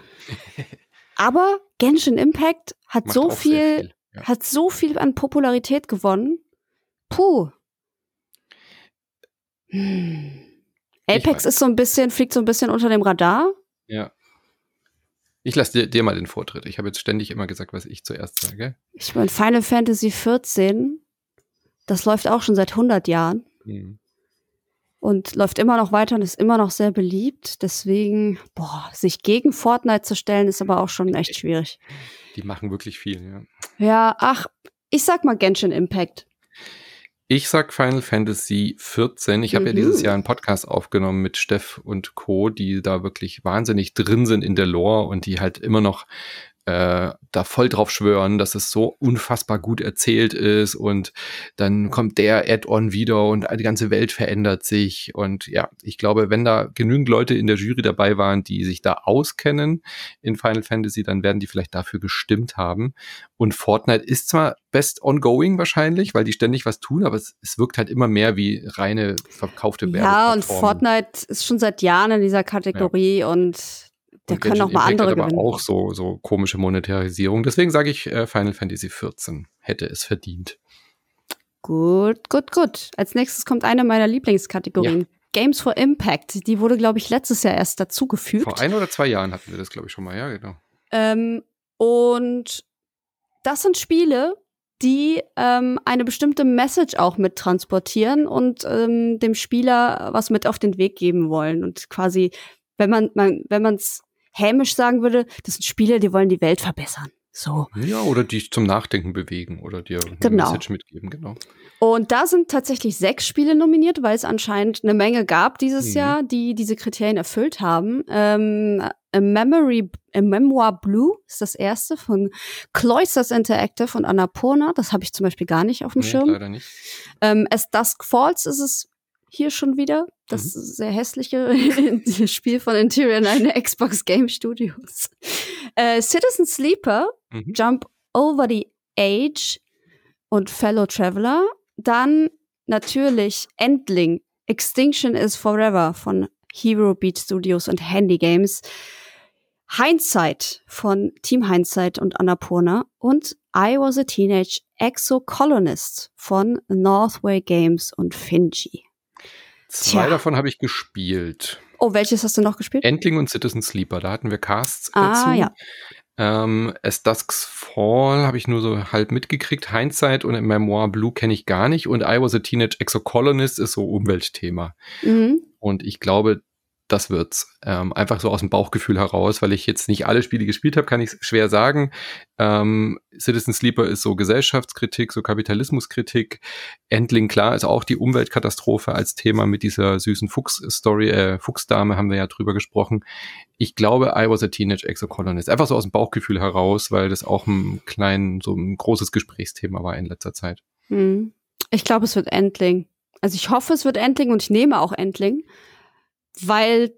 Aber Genshin Impact hat so viel, viel ja. hat so viel an Popularität gewonnen. Puh. Hm. Apex ist so ein bisschen, fliegt so ein bisschen unter dem Radar. Ja. Ich lasse dir, dir, mal den Vortritt. Ich habe jetzt ständig immer gesagt, was ich zuerst sage. Ich meine, Final Fantasy 14 das läuft auch schon seit 100 Jahren. Mhm. Und läuft immer noch weiter und ist immer noch sehr beliebt. Deswegen, boah, sich gegen Fortnite zu stellen, ist aber auch schon echt schwierig. Die machen wirklich viel, ja. Ja, ach, ich sag mal Genshin Impact. Ich sag Final Fantasy 14. Ich habe mhm. ja dieses Jahr einen Podcast aufgenommen mit Steff und Co., die da wirklich wahnsinnig drin sind in der Lore und die halt immer noch äh, da voll drauf schwören, dass es so unfassbar gut erzählt ist und dann kommt der Add-on wieder und die ganze Welt verändert sich und ja, ich glaube, wenn da genügend Leute in der Jury dabei waren, die sich da auskennen in Final Fantasy, dann werden die vielleicht dafür gestimmt haben und Fortnite ist zwar best ongoing wahrscheinlich, weil die ständig was tun, aber es, es wirkt halt immer mehr wie reine verkaufte Werbung. Ja, und Fortnite ist schon seit Jahren in dieser Kategorie ja. und da können auch mal andere hat aber auch so, so komische Monetarisierung. Deswegen sage ich, äh, Final Fantasy 14 hätte es verdient. Gut, gut, gut. Als nächstes kommt eine meiner Lieblingskategorien. Ja. Games for Impact. Die wurde, glaube ich, letztes Jahr erst dazugefügt. Vor ein oder zwei Jahren hatten wir das, glaube ich, schon mal. Ja, genau. Ähm, und das sind Spiele, die ähm, eine bestimmte Message auch mit transportieren und ähm, dem Spieler was mit auf den Weg geben wollen. Und quasi, wenn man, man wenn man es hämisch sagen würde, das sind Spiele, die wollen die Welt verbessern. So. Ja, oder die zum Nachdenken bewegen oder dir eine genau. Message mitgeben, genau. Und da sind tatsächlich sechs Spiele nominiert, weil es anscheinend eine Menge gab dieses mhm. Jahr, die diese Kriterien erfüllt haben. Ähm, A Memory, A Memoir Blue ist das erste von Cloisters Interactive und Annapurna. Das habe ich zum Beispiel gar nicht auf dem nee, Schirm. Leider nicht. Ähm, As Dusk Falls ist es hier schon wieder. Das mhm. sehr hässliche Spiel von Interior 9 Xbox Game Studios. Äh, Citizen Sleeper, mhm. Jump Over the Age und Fellow Traveler. Dann natürlich Endling, Extinction is Forever von Hero Beat Studios und Handy Games. Hindsight von Team Hindsight und Annapurna und I Was a Teenage Exocolonist von Northway Games und Finji. Zwei Tja. davon habe ich gespielt. Oh, welches hast du noch gespielt? Endling und Citizen Sleeper. Da hatten wir Casts ah, dazu. ja. Ähm, As Dusk's Fall habe ich nur so halb mitgekriegt. Hindsight und Memoir Blue kenne ich gar nicht. Und I Was a Teenage Exocolonist ist so Umweltthema. Mhm. Und ich glaube, das wird's. Ähm, einfach so aus dem Bauchgefühl heraus, weil ich jetzt nicht alle Spiele gespielt habe, kann ich schwer sagen. Ähm, Citizen Sleeper ist so Gesellschaftskritik, so Kapitalismuskritik. Endling, klar, ist auch die Umweltkatastrophe als Thema mit dieser süßen Fuchs-Story, äh, Fuchsdame haben wir ja drüber gesprochen. Ich glaube, I was a Teenage Exocolonist. Einfach so aus dem Bauchgefühl heraus, weil das auch ein klein, so ein großes Gesprächsthema war in letzter Zeit. Hm. Ich glaube, es wird Endling. Also ich hoffe, es wird Endling und ich nehme auch Endling weil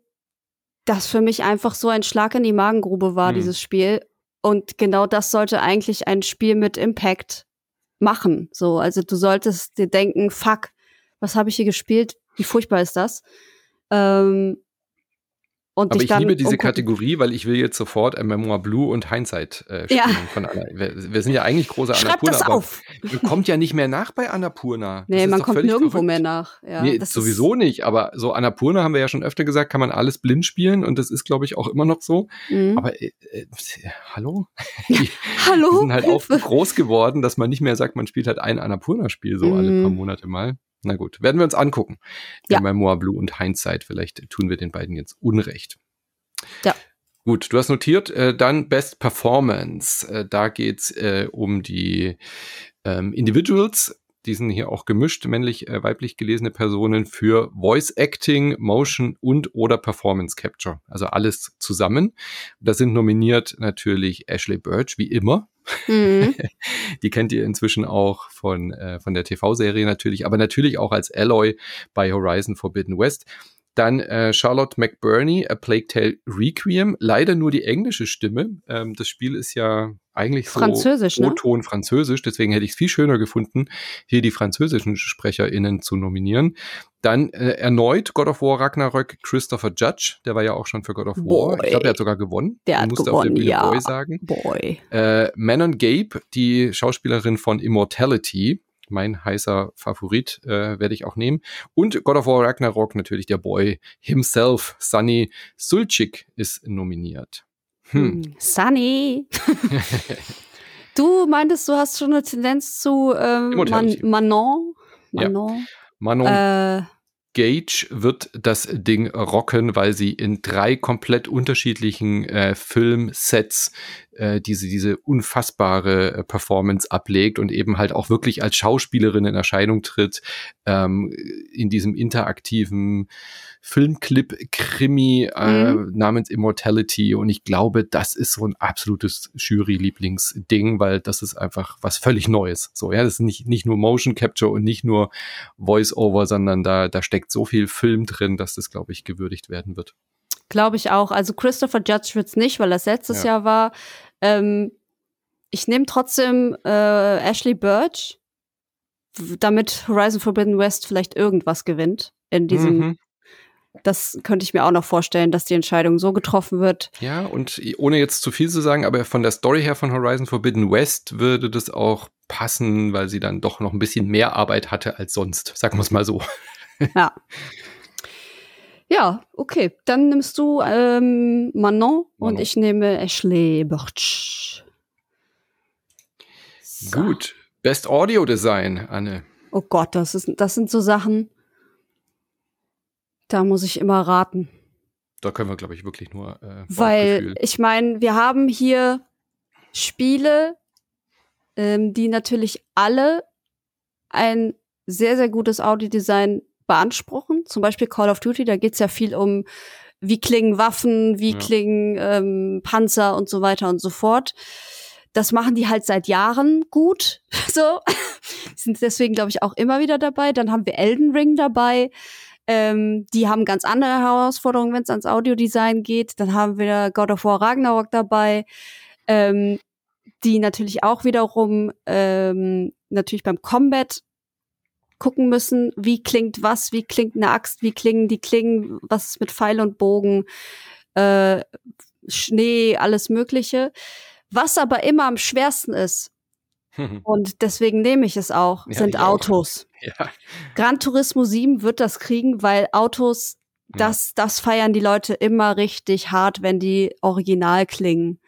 das für mich einfach so ein Schlag in die Magengrube war, hm. dieses Spiel. Und genau das sollte eigentlich ein Spiel mit Impact machen. So, also du solltest dir denken, fuck, was habe ich hier gespielt? Wie furchtbar ist das? Ähm, und Aber ich liebe diese umgucken. Kategorie, weil ich will jetzt sofort ein Memoir Blue und Hindsight äh, spielen ja. von Anna. Wir, wir, sind ja eigentlich große Schreib Annapurna, das auf. man kommt ja nicht mehr nach bei Annapurna. Nee, man kommt nirgendwo verrückt. mehr nach. Ja, nee, sowieso nicht, aber so Annapurna haben wir ja schon öfter gesagt, kann man alles blind spielen und das ist, glaube ich, auch immer noch so. Mhm. Aber äh, äh, hallo? hallo? Die sind halt auch groß geworden, dass man nicht mehr sagt, man spielt halt ein Annapurna-Spiel so mhm. alle paar Monate mal. Na gut, werden wir uns angucken. Ja. Memoir Blue und Hindsight. Vielleicht tun wir den beiden jetzt Unrecht. Ja. Gut, du hast notiert, äh, dann Best Performance. Äh, da geht's äh, um die ähm, Individuals. Die sind hier auch gemischt, männlich, äh, weiblich gelesene Personen für Voice Acting, Motion und oder Performance Capture. Also alles zusammen. Da sind nominiert natürlich Ashley Birch, wie immer. Mhm. Die kennt ihr inzwischen auch von, äh, von der TV-Serie natürlich, aber natürlich auch als Alloy bei Horizon Forbidden West. Dann äh, Charlotte McBurney, A Plague Tale Requiem. Leider nur die englische Stimme. Ähm, das Spiel ist ja eigentlich so Französisch, ne? O-Ton Französisch. Deswegen hätte ich es viel schöner gefunden, hier die französischen SprecherInnen zu nominieren. Dann äh, erneut God of War Ragnarök Christopher Judge. Der war ja auch schon für God of War. Boy. Ich glaube, er hat sogar gewonnen. Der hat musste gewonnen, auf der ja. Boy sagen. Boy. Äh, Manon Gabe, die Schauspielerin von Immortality mein heißer Favorit äh, werde ich auch nehmen. Und God of War Ragnarok, natürlich der Boy himself, Sunny Sulchik, ist nominiert. Hm. hm Sunny! du meintest, du hast schon eine Tendenz zu ähm, Man Manon? Manon? Ja. Manon. Äh, Gage wird das Ding rocken, weil sie in drei komplett unterschiedlichen äh, Filmsets äh, diese, diese unfassbare äh, Performance ablegt und eben halt auch wirklich als Schauspielerin in Erscheinung tritt, ähm, in diesem interaktiven Filmclip-Krimi äh, mhm. namens Immortality. Und ich glaube, das ist so ein absolutes Jury-Lieblingsding, weil das ist einfach was völlig Neues. So, ja, das ist nicht, nicht nur Motion Capture und nicht nur Voice-Over, sondern da, da steckt so viel Film drin, dass das, glaube ich, gewürdigt werden wird. Glaube ich auch. Also Christopher Judge wird's nicht, weil das letztes ja. Jahr war. Ähm, ich nehme trotzdem äh, Ashley Birch, damit Horizon Forbidden West vielleicht irgendwas gewinnt in diesem. Mhm. Das könnte ich mir auch noch vorstellen, dass die Entscheidung so getroffen wird. Ja, und ohne jetzt zu viel zu sagen, aber von der Story her von Horizon Forbidden West würde das auch passen, weil sie dann doch noch ein bisschen mehr Arbeit hatte als sonst. Sagen wir es mal so. Ja. Ja, okay. Dann nimmst du ähm, Manon, Manon, und ich nehme Ashley Birch. So. Gut. Best Audio Design, Anne. Oh Gott, das, ist, das sind so Sachen, da muss ich immer raten. Da können wir, glaube ich, wirklich nur. Äh, Weil ich meine, wir haben hier Spiele, ähm, die natürlich alle ein sehr, sehr gutes Audiodesign beanspruchen. Zum Beispiel Call of Duty, da geht's ja viel um, wie klingen Waffen, wie ja. klingen ähm, Panzer und so weiter und so fort. Das machen die halt seit Jahren gut. so. Sind deswegen, glaube ich, auch immer wieder dabei. Dann haben wir Elden Ring dabei. Ähm, die haben ganz andere Herausforderungen, wenn es ans Audiodesign geht. Dann haben wir God of War Ragnarok dabei. Ähm, die natürlich auch wiederum ähm, natürlich beim Combat gucken müssen, wie klingt was, wie klingt eine Axt, wie klingen die Klingen, was ist mit Pfeil und Bogen. Äh, Schnee, alles Mögliche. Was aber immer am schwersten ist, und deswegen nehme ich es auch, Ja, sind ich auch. Autos. Ja. Gran Turismo 7 wird das kriegen, weil Autos, das, das feiern die Leute immer richtig hart, wenn die original klingen.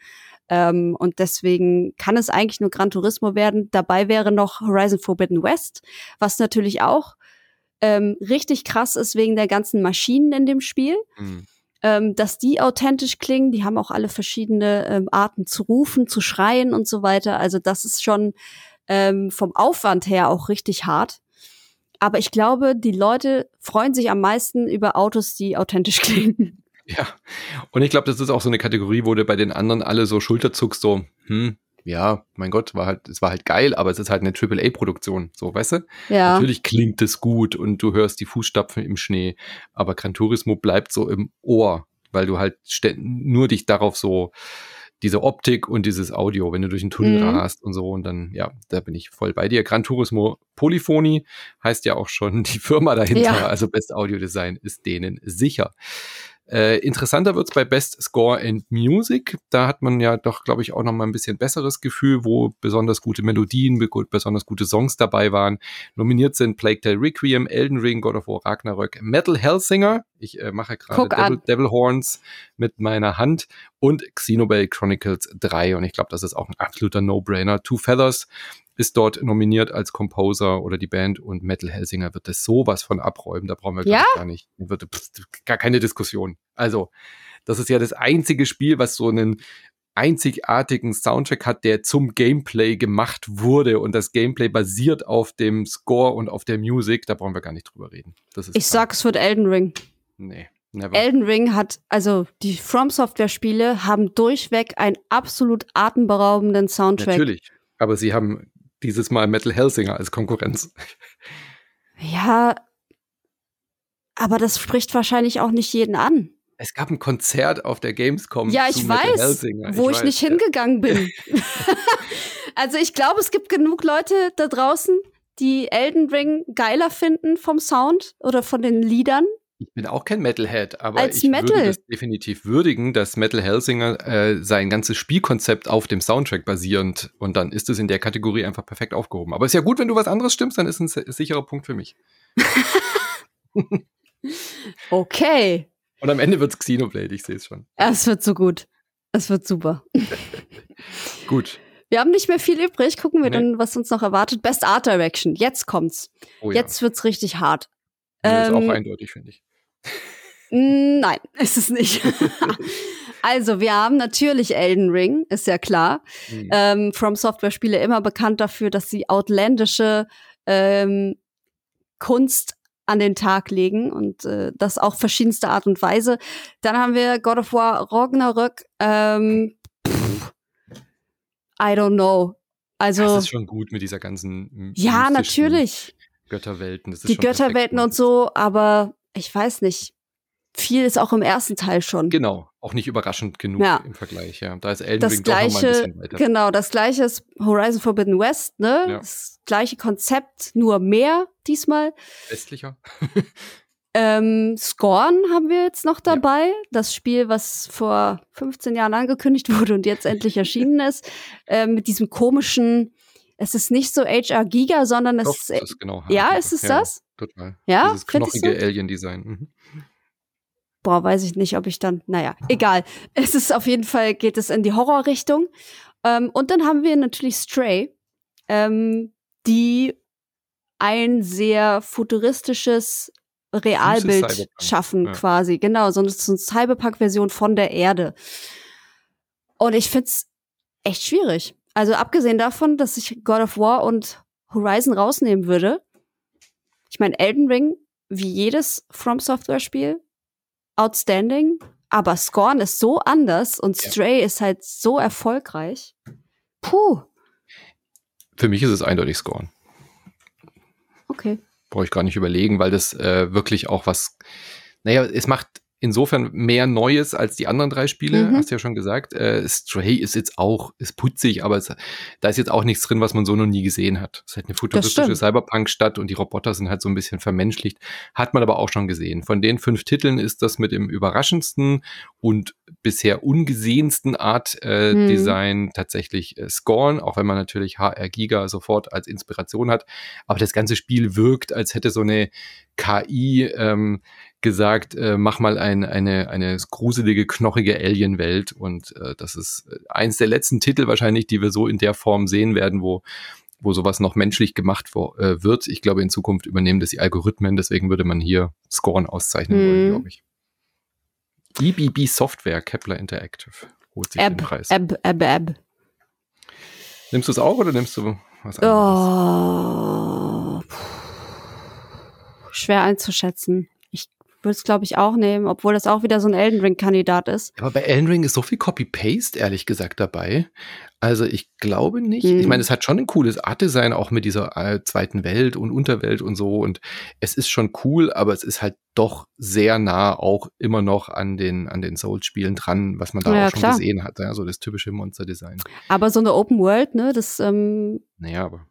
Ähm, und deswegen kann es eigentlich nur Gran Turismo werden. Dabei wäre noch Horizon Forbidden West, was natürlich auch ähm, richtig krass ist wegen der ganzen Maschinen in dem Spiel Hm. Ähm, dass die authentisch klingen. Die haben auch alle verschiedene ähm, Arten zu rufen, zu schreien und so weiter. Also das ist schon ähm, vom Aufwand her auch richtig hart. Aber ich glaube, die Leute freuen sich am meisten über Autos, die authentisch klingen. Ja, und ich glaube, das ist auch so eine Kategorie, wo du bei den anderen alle so Schulter zuckst, so, hm, ja, mein Gott, war halt, es war halt geil, aber es ist halt eine AAA-Produktion, so, weißt du? Ja, Natürlich klingt es gut und du hörst die Fußstapfen im Schnee, aber Gran Turismo bleibt so im Ohr, weil du halt nur dich darauf so, diese Optik und dieses Audio, wenn du durch den Tunnel Mhm. rast und so und dann, ja, da bin ich voll bei dir. Gran Turismo Polyphony heißt ja auch schon die Firma dahinter, Ja. also Best Audio Design ist denen sicher. Äh, interessanter wird's bei Best Score and Music. Da hat man ja doch, glaube ich, auch noch mal ein bisschen besseres Gefühl, wo besonders gute Melodien, besonders gute Songs dabei waren. Nominiert sind Plague Tale Requiem, Elden Ring, God of War Ragnarök, Metal Hellsinger. Ich äh, mache gerade Devil. Devil Horns mit meiner Hand und Xenoblade Chronicles 3. Und ich glaube, das ist auch ein absoluter No-Brainer. Two Feathers ist dort nominiert als Composer oder die Band und Metal Hellsinger wird das sowas von abräumen. Da brauchen wir Ja? gar nicht. Wird, pff, gar keine Diskussion. Also, das ist ja das einzige Spiel, was so einen einzigartigen Soundtrack hat, der zum Gameplay gemacht wurde und das Gameplay basiert auf dem Score und auf der Musik. Da brauchen wir gar nicht drüber reden. Das ist ich sag, es wird Elden Ring. nee, never. Elden Ring hat, also die From Software Spiele haben durchweg einen absolut atemberaubenden Soundtrack. Natürlich. Aber sie haben dieses Mal Metal Hellsinger als Konkurrenz. Ja, aber das spricht wahrscheinlich auch nicht jeden an. Es gab ein Konzert auf der Gamescom. Ja, zu ich Metal weiß, Hellsinger. wo ich, weiß, nicht ja. hingegangen bin. also ich glaube, es gibt genug Leute da draußen, die Elden Ring geiler finden vom Sound oder von den Liedern. Ich bin auch kein Metalhead, aber Als ich Metal. würde das definitiv würdigen, dass Metal Hellsinger äh, sein ganzes Spielkonzept auf dem Soundtrack basierend und dann ist es in der Kategorie einfach perfekt aufgehoben. Aber ist ja gut, wenn du was anderes stimmst, dann ist ein si- sicherer Punkt für mich. Okay, Und am Ende wird's Xenoblade, ich sehe es schon. es wird so gut. Es wird super. Gut. Wir haben nicht mehr viel übrig. Gucken wir Nee. dann, was uns noch erwartet. Best Art Direction. Jetzt kommt's. Oh, ja. Jetzt wird's richtig hart. Das ist auch ähm, eindeutig, finde ich. Mm, Nein, ist es nicht. also, wir haben natürlich Elden Ring, ist ja klar. Hm. ähm, From Software Spiele immer bekannt dafür, dass sie outländische ähm, Kunst an den Tag legen und äh, das auf verschiedenste Art und Weise. Dann haben wir God of War Ragnarök. Ähm, pff, I don't know. Also das ist schon gut mit dieser ganzen ja, natürlich Götterwelten. Die Götterwelten und so, aber ich weiß nicht. Viel ist auch im ersten Teil schon. Genau, auch nicht überraschend genug Ja. im Vergleich. Ja, da ist Elden das Ring doch noch mal ein gleiche, bisschen weiter. genau, das gleiche ist Horizon Forbidden West, ne? Ja. Das gleiche Konzept, nur mehr diesmal. Westlicher. Ähm, Scorn haben wir jetzt noch dabei. Das Spiel, was vor 15 Jahren angekündigt wurde und jetzt endlich erschienen ist. Ähm, mit diesem komischen, es ist nicht so HR Giga, sondern es Doch, ist, das ist genau. ja, ist es ja, das? Total. Ja, Dieses knochige Alien-Design. Mhm. boah, weiß ich nicht, ob ich dann, naja, egal. Es ist auf jeden Fall, geht es in die Horrorrichtung. Ähm, und dann haben wir natürlich Stray, ähm, die ein sehr futuristisches Realbild schaffen, ja. quasi. Genau, so eine, so eine Cyberpunk-Version von der Erde. Und ich find's echt schwierig. Also abgesehen davon, dass ich God of War und Horizon rausnehmen würde. Ich meine, Elden Ring, wie jedes From Software-Spiel, outstanding. Aber Scorn ist so anders und Ja. Stray ist halt so erfolgreich. Puh, Für mich ist es eindeutig Scorn. okay. Brauche ich gar nicht überlegen, weil das äh, wirklich auch was. Naja, es macht insofern mehr Neues als die anderen drei Spiele, Mhm. hast du ja schon gesagt. Äh, Stray ist jetzt auch, ist putzig, aber es, da ist jetzt auch nichts drin, was man so noch nie gesehen hat. Es ist halt eine futuristische. Cyberpunk-Stadt und die Roboter sind halt so ein bisschen vermenschlicht. Hat man aber auch schon gesehen. Von den fünf Titeln ist das mit dem überraschendsten und bisher ungesehensten Art äh, Mhm. Design tatsächlich äh, Scorn, auch wenn man natürlich HR Giga sofort als Inspiration hat. Aber das ganze Spiel wirkt, als hätte so eine KI ähm, gesagt, äh, mach mal ein, eine, eine gruselige, knochige Alien-Welt. Und äh, das ist äh, eins der letzten Titel wahrscheinlich, die wir so in der Form sehen werden, wo wo sowas noch menschlich gemacht äh, wird. Ich glaube, in Zukunft übernehmen das die Algorithmen, deswegen würde man hier Scorn auszeichnen wollen, Mhm. glaube ich. EBB Software, Kepler Interactive, holt sich den Ab, Preis. ab, ab, ab. Nimmst du es auch oder nimmst du was anderes? Oh. Schwer einzuschätzen. Ich würde es, glaube ich, auch nehmen, obwohl das auch wieder so ein Elden Ring-Kandidat ist. Aber bei Elden Ring ist so viel Copy-Paste, ehrlich gesagt, dabei. Also ich glaube nicht. Hm. Ich meine, es hat schon ein cooles Art-Design, auch mit dieser äh, zweiten Welt und Unterwelt und so. Und es ist schon cool, aber es ist halt doch sehr nah auch immer noch an den, an den Souls-Spielen dran, was man da Ja, auch schon klar. gesehen hat. Ja, so das typische Monster-Design. Aber so eine Open World, ne, das, ähm, Naja, aber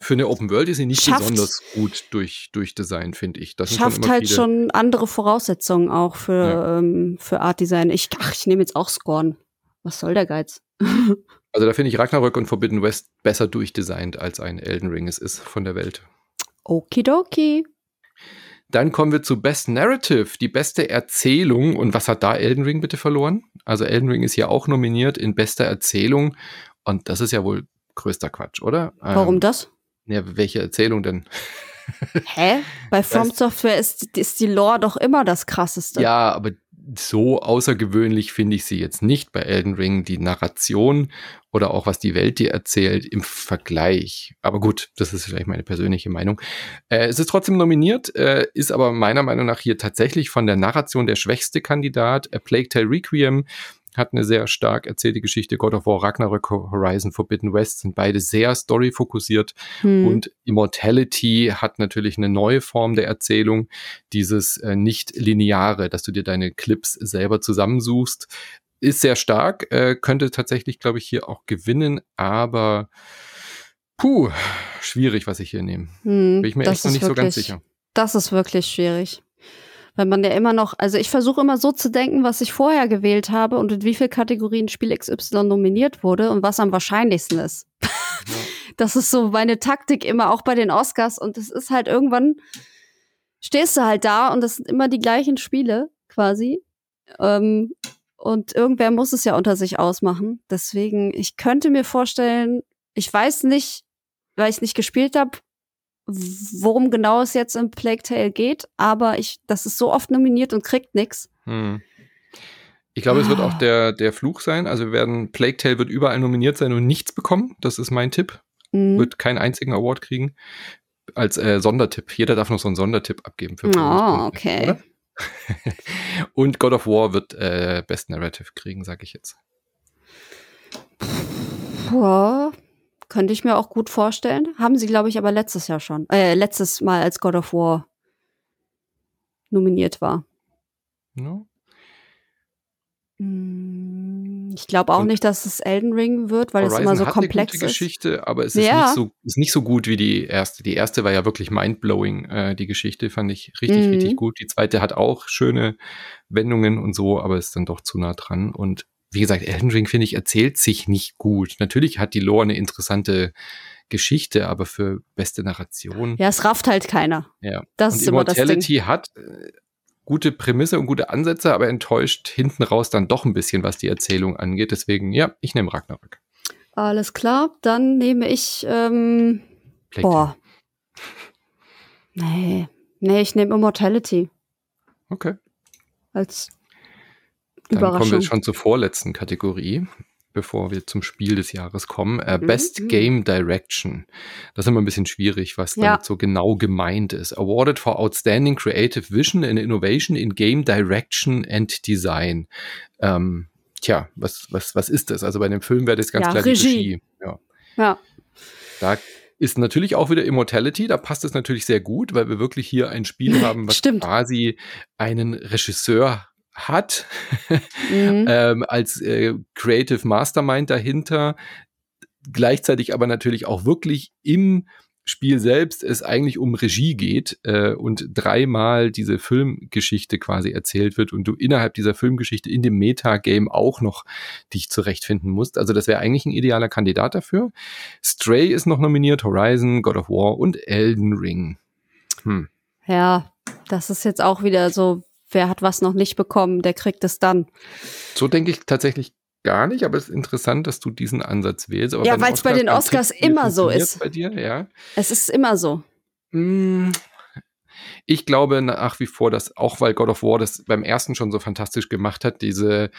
für eine Open World ist sie nicht Schafft- besonders gut durch, durch Design, finde ich. Das schafft halt viele- schon andere Voraussetzungen auch für, Ja. ähm, für Art Design. Ich, ach, ich nehme jetzt auch Scorn. Was soll der Geiz? Also da finde ich Ragnarök und Forbidden West besser durchdesignt als ein Elden Ring es ist von der Welt. Okidoki. Dann kommen wir zu Best Narrative, die beste Erzählung. Und was hat da Elden Ring bitte verloren? Also Elden Ring ist ja auch nominiert in bester Erzählung. Und das ist ja wohl größter Quatsch, oder? Warum Ähm, das? Ja, welche Erzählung denn? Hä? Bei From Software ist, ist die Lore doch immer das krasseste. Ja, aber so außergewöhnlich finde ich sie jetzt nicht bei Elden Ring. Die Narration oder auch was die Welt dir erzählt im Vergleich. Aber gut, das ist vielleicht meine persönliche Meinung. Äh, es ist trotzdem nominiert, äh, ist aber meiner Meinung nach hier tatsächlich von der Narration der schwächste Kandidat. A Plague Tale Requiem hat eine sehr stark erzählte Geschichte. God of War, Ragnarök, Horizon, Forbidden West sind beide sehr story-fokussiert. Hm. Und Immortality hat natürlich eine neue Form der Erzählung, dieses äh, nicht lineare, dass du dir deine Clips selber zusammensuchst. Ist sehr stark, äh, könnte tatsächlich, glaube ich, hier auch gewinnen, aber puh, schwierig, was ich hier nehme. Hm, Bin ich mir echt noch nicht so ganz sicher. Das ist wirklich schwierig. Weil man ja immer noch, also ich versuche immer so zu denken, was ich vorher gewählt habe und in wie viel Kategorien Spiel XY nominiert wurde und was am wahrscheinlichsten ist. Das ist so meine Taktik immer auch bei den Oscars und es ist halt irgendwann stehst du halt da und das sind immer die gleichen Spiele quasi. Ähm, und irgendwer muss es ja unter sich ausmachen. Deswegen, ich könnte mir vorstellen, ich weiß nicht, weil ich es nicht gespielt habe, worum genau es jetzt im Plague Tale geht, aber ich, das ist so oft nominiert und kriegt nix. Hm. Ich glaube, es wird Ah. auch der, der Fluch sein. Also wir werden, Plague Tale wird überall nominiert sein und nichts bekommen. Das ist mein Tipp. Mhm. Wird keinen einzigen Award kriegen. Als äh, Sondertipp. Jeder darf noch so einen Sondertipp abgeben für Oh, okay. oder? Und God of War wird äh, Best Narrative kriegen, sage ich jetzt. Ja, könnte ich mir auch gut vorstellen. Haben sie, glaube ich, aber letztes Jahr schon. Äh, letztes Mal, als God of War nominiert war. No? Mm, Ich glaube auch Und nicht, dass es Elden Ring wird, weil es Horizon immer so komplex ist. Geschichte, aber es ist, Ja. nicht so, ist nicht so gut wie die erste. Die erste war ja wirklich mindblowing. Äh, die Geschichte fand ich richtig, Mhm. richtig gut. Die zweite hat auch schöne Wendungen und so, aber ist dann doch zu nah dran. Und wie gesagt, Elden Ring, finde ich, erzählt sich nicht gut. Natürlich hat die Lore eine interessante Geschichte, aber für beste Narration. Ja, es rafft halt keiner. Ja. Das und ist immer das Ding. Immortality hat äh, gute Prämisse und gute Ansätze, aber enttäuscht hinten raus dann doch ein bisschen, was die Erzählung angeht. Deswegen, ja, ich nehme Ragnarök. Alles klar, dann nehme ich, ähm, boah. Nee, nee, ich nehme Immortality. Okay. als Dann kommen wir schon zur vorletzten Kategorie, bevor wir zum Spiel des Jahres kommen. Äh, Mhm, Best. Game Direction. Das ist immer ein bisschen schwierig, was Ja. damit so genau gemeint ist. Awarded for Outstanding Creative Vision and Innovation in Game Direction and Design. Ähm, tja, was, was, was ist das? Also bei dem Film wäre das ganz Ja, klar Regie. die Regie. Ja. Ja. Da ist natürlich auch wieder Immortality. Da passt es natürlich sehr gut, weil wir wirklich hier ein Spiel haben, was Stimmt. quasi einen Regisseur hat, Mhm. ähm, als äh, Creative Mastermind dahinter, gleichzeitig aber natürlich auch wirklich im Spiel selbst es eigentlich um Regie geht äh, und dreimal diese Filmgeschichte quasi erzählt wird und du innerhalb dieser Filmgeschichte in dem Metagame auch noch dich zurechtfinden musst. Also das wäre eigentlich ein idealer Kandidat dafür. Stray ist noch nominiert, Horizon, God of War und Elden Ring. Hm. Ja, das ist jetzt auch wieder so, wer hat was noch nicht bekommen, der kriegt es dann. So denke ich tatsächlich gar nicht, aber es ist interessant, dass du diesen Ansatz wählst. Aber Ja, den weil's bei den Oscars immer so ist. Bei dir, ja. Es ist immer so. Mm, Ich glaube nach wie vor, dass auch weil God of War das beim ersten schon so fantastisch gemacht hat, diese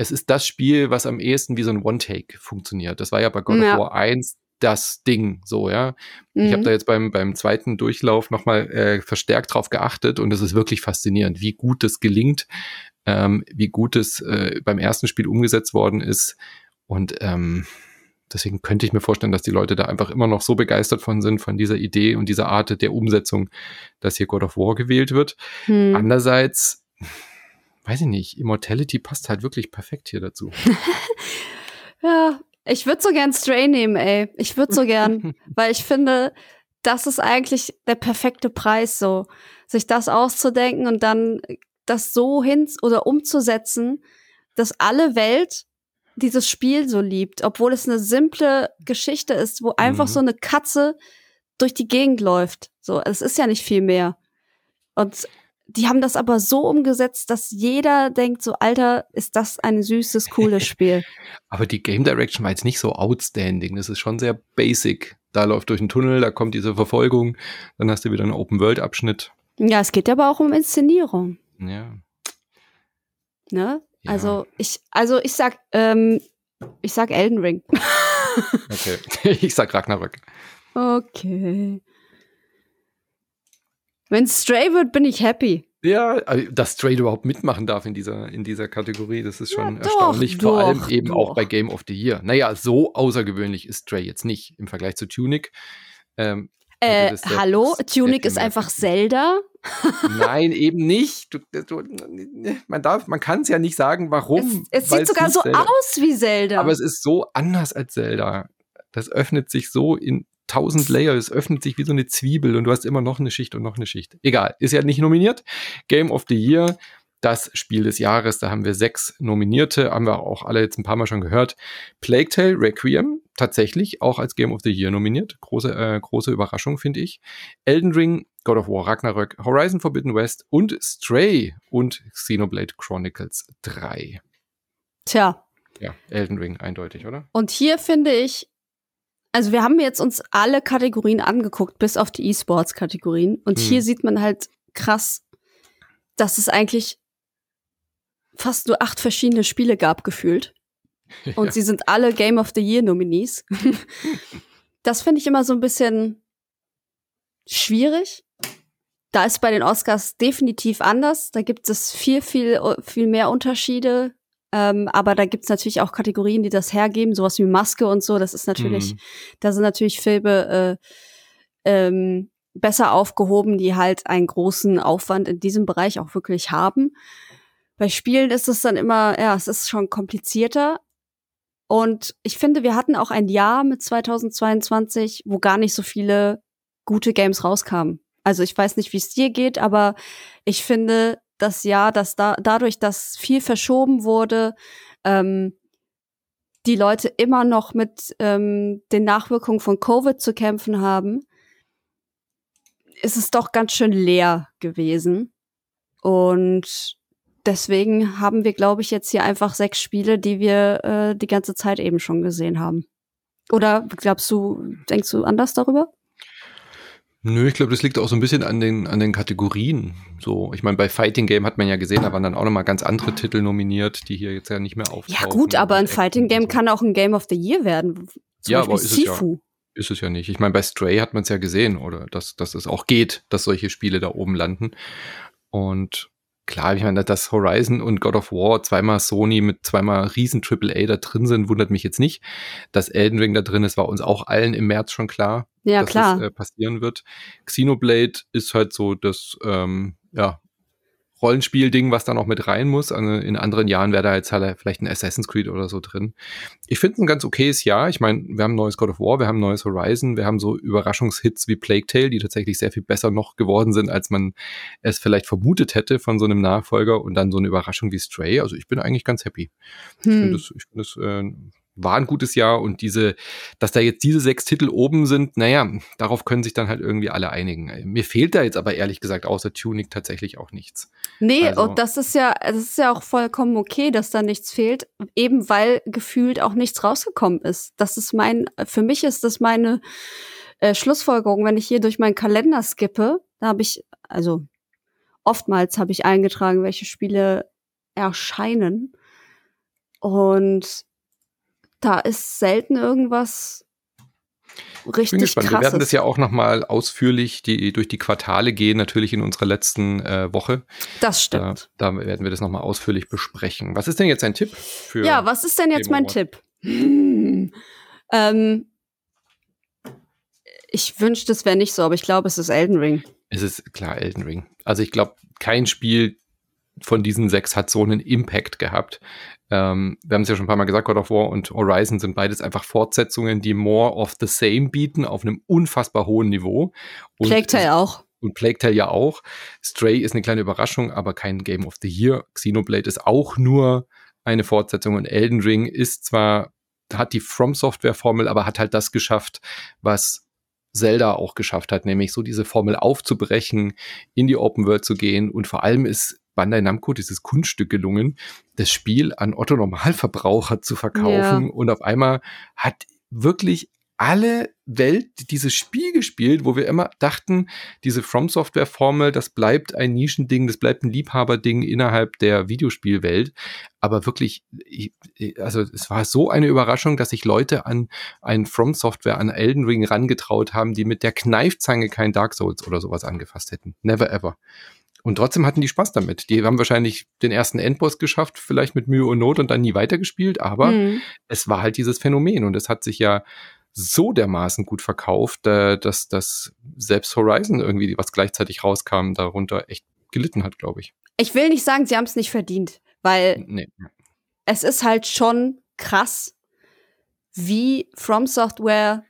es ist das Spiel, was am ehesten wie so ein One-Take funktioniert. Das war ja bei God Ja. of War 1 das Ding, so, ja. Ich habe Mhm. da jetzt beim, beim zweiten Durchlauf nochmal äh, verstärkt drauf geachtet und es ist wirklich faszinierend, wie gut das gelingt, ähm, wie gut es äh, beim ersten Spiel umgesetzt worden ist. Und ähm, deswegen könnte ich mir vorstellen, dass die Leute da einfach immer noch so begeistert von sind, von dieser Idee und dieser Art der Umsetzung, dass hier God of War gewählt wird. Hm. Andererseits, weiß ich nicht, Immortality passt halt wirklich perfekt hier dazu. Ja, ich würde so gern Stray nehmen, ey. Ich würde so gern, weil ich finde, das ist eigentlich der perfekte Preis, so sich das auszudenken und dann das so hin oder umzusetzen, dass alle Welt dieses Spiel so liebt, obwohl es eine simple Geschichte ist, wo einfach Mhm. so eine Katze durch die Gegend läuft. So, es ist ja nicht viel mehr. Und die haben das aber so umgesetzt, dass jeder denkt so, Alter, ist das ein süßes, cooles Spiel. Aber die Game Direction war jetzt nicht so outstanding. Das ist schon sehr basic. Da läuft durch einen Tunnel, da kommt diese Verfolgung, dann hast du wieder einen Open-World-Abschnitt. Ja, es geht aber auch um Inszenierung. Ja. Ne? Ja. Also ich, also ich sag, ähm, ich sag Elden Ring. Okay. ich sag Ragnarök. okay. Wenn Stray wird, bin ich happy. Ja, dass Stray überhaupt mitmachen darf in dieser, in dieser Kategorie, das ist schon Ja, doch, erstaunlich. Vor doch, allem eben auch doch. bei Game of the Year. Naja, so außergewöhnlich ist Stray jetzt nicht im Vergleich zu Tunic. Ähm, Äh, hallo, Tunic ist einfach. Zelda. Nein, eben nicht. Du, du, man darf, man kann es ja nicht sagen, warum. Es, es sieht sogar so Zelda- aus wie Zelda. Aber es ist so anders als Zelda. Das öffnet sich so in tausend Layer, es öffnet sich wie so eine Zwiebel und du hast immer noch eine Schicht und noch eine Schicht. Egal, ist ja nicht nominiert. Game of the Year, das Spiel des Jahres, da haben wir sechs Nominierte, haben wir auch alle jetzt ein paar Mal schon gehört. Plague Tale Requiem, tatsächlich auch als Game of the Year nominiert. Große, äh, große Überraschung, finde ich. Elden Ring, God of War Ragnarök, Horizon Forbidden West und Stray und Xenoblade Chronicles 3. Tja, Ja, Elden Ring eindeutig, oder? und hier finde ich, also wir haben jetzt uns alle Kategorien angeguckt, bis auf die E-Sports-Kategorien. Und Hm. hier sieht man halt krass, dass es eigentlich fast nur acht verschiedene Spiele gab, gefühlt. Und Ja. sie sind alle Game of the Year Nominees. das finde ich immer so ein bisschen schwierig. Da ist bei den Oscars definitiv anders. Da gibt es viel, viel, viel mehr Unterschiede. Ähm, aber da gibt es natürlich auch Kategorien, die das hergeben, sowas wie Maske und so. Das ist natürlich, Mhm. da sind natürlich Filme äh, ähm, besser aufgehoben, die halt einen großen Aufwand in diesem Bereich auch wirklich haben. Bei Spielen ist es dann immer, ja, es ist schon komplizierter. Und ich finde, wir hatten auch ein Jahr mit 2022, wo gar nicht so viele gute Games rauskamen. Also ich weiß nicht, wie es dir geht, aber ich finde das Jahr, dass da dadurch, dass viel verschoben wurde, ähm, die Leute immer noch mit ähm, den Nachwirkungen von Covid zu kämpfen haben, ist es doch ganz schön leer gewesen. Und deswegen haben wir, glaube ich, jetzt hier einfach sechs Spiele, die wir äh, die ganze Zeit eben schon gesehen haben. Oder glaubst du, denkst du anders darüber? Nö, ich glaube, das liegt auch so ein bisschen an den, an den Kategorien. So, ich meine, bei Fighting Game hat man ja gesehen, da waren dann auch nochmal ganz andere Titel nominiert, die hier jetzt ja nicht mehr auftauchen. Ja, gut, aber ein Fighting Game so. kann auch ein Game of the Year werden. Zum Ja, Beispiel aber ist es ja. Sifu. Ist es ja nicht. Ich meine, bei Stray hat man es ja gesehen, oder dass, dass es auch geht, dass solche Spiele da oben landen. Und klar, ich meine, dass Horizon und God of War zweimal Sony mit zweimal riesen AAA da drin sind, wundert mich jetzt nicht. Dass Elden Ring da drin ist, war uns auch allen im März schon klar, ja, dass klar. das äh, passieren wird. Xenoblade ist halt so das, ähm, ja, Rollenspiel-Ding, was da noch mit rein muss. Also in anderen Jahren wäre da jetzt halt vielleicht ein Assassin's Creed oder so drin. Ich finde es ein ganz okayes Jahr. Ich meine, wir haben ein neues God of War, wir haben ein neues Horizon, wir haben so Überraschungshits wie Plague Tale, die tatsächlich sehr viel besser noch geworden sind, als man es vielleicht vermutet hätte von so einem Nachfolger und dann so eine Überraschung wie Stray. Also ich bin eigentlich ganz happy. Hm. Ich finde das, ich find das äh, war ein gutes Jahr und diese, dass da jetzt diese sechs Titel oben sind, naja, darauf können sich dann halt irgendwie alle einigen. Mir fehlt da jetzt aber ehrlich gesagt außer Tunic tatsächlich auch nichts. Nee, also, und das ist ja, das ist ja auch vollkommen okay, dass da nichts fehlt, eben weil gefühlt auch nichts rausgekommen ist. Das ist mein, für mich ist das meine äh, Schlussfolgerung, wenn ich hier durch meinen Kalender skippe, da habe ich, also oftmals habe ich eingetragen, welche Spiele erscheinen. Und da ist selten irgendwas richtig krasses. Wir werden das ja auch nochmal ausführlich die, durch die Quartale gehen, natürlich in unserer letzten äh, Woche. Das stimmt. Da, da werden wir das nochmal ausführlich besprechen. Was ist denn jetzt ein Tipp für. Ja, was ist denn jetzt mein Tipp? Hm. Ähm, ich wünschte, es wäre nicht so, aber ich glaube, es ist Elden Ring. Es ist klar Elden Ring. Also ich glaube, kein Spiel von diesen sechs hat so einen Impact gehabt. Ähm, wir haben es ja schon ein paar Mal gesagt, God of War und Horizon sind beides einfach Fortsetzungen, die more of the same bieten, auf einem unfassbar hohen Niveau. Und Plague Tale auch. Und Plague Tale ja auch. Stray ist eine kleine Überraschung, aber kein Game of the Year. Xenoblade ist auch nur eine Fortsetzung und Elden Ring ist zwar, hat die From Software Formel, aber hat halt das geschafft, was Zelda auch geschafft hat, nämlich so diese Formel aufzubrechen, in die Open World zu gehen und vor allem ist Bandai Namco dieses Kunststück gelungen, das Spiel an Otto Normalverbraucher zu verkaufen. Ja. Und auf einmal hat wirklich alle Welt dieses Spiel gespielt, wo wir immer dachten, diese From Software Formel, das bleibt ein Nischending, das bleibt ein Liebhaberding innerhalb der Videospielwelt. Aber wirklich, also es war so eine Überraschung, dass sich Leute an ein From Software, an Elden Ring rangetraut haben, die mit der Kneifzange kein Dark Souls oder sowas angefasst hätten. Never ever. Und trotzdem hatten die Spaß damit. Die haben wahrscheinlich den ersten Endboss geschafft, vielleicht mit Mühe und Not und dann nie weitergespielt, aber mhm. es war halt dieses Phänomen und es hat sich ja so dermaßen gut verkauft, äh, dass, dass selbst Horizon irgendwie, was gleichzeitig rauskam, darunter echt gelitten hat, glaube ich. Ich will nicht sagen, sie haben es nicht verdient, weil nee. es ist halt schon krass, wie From Software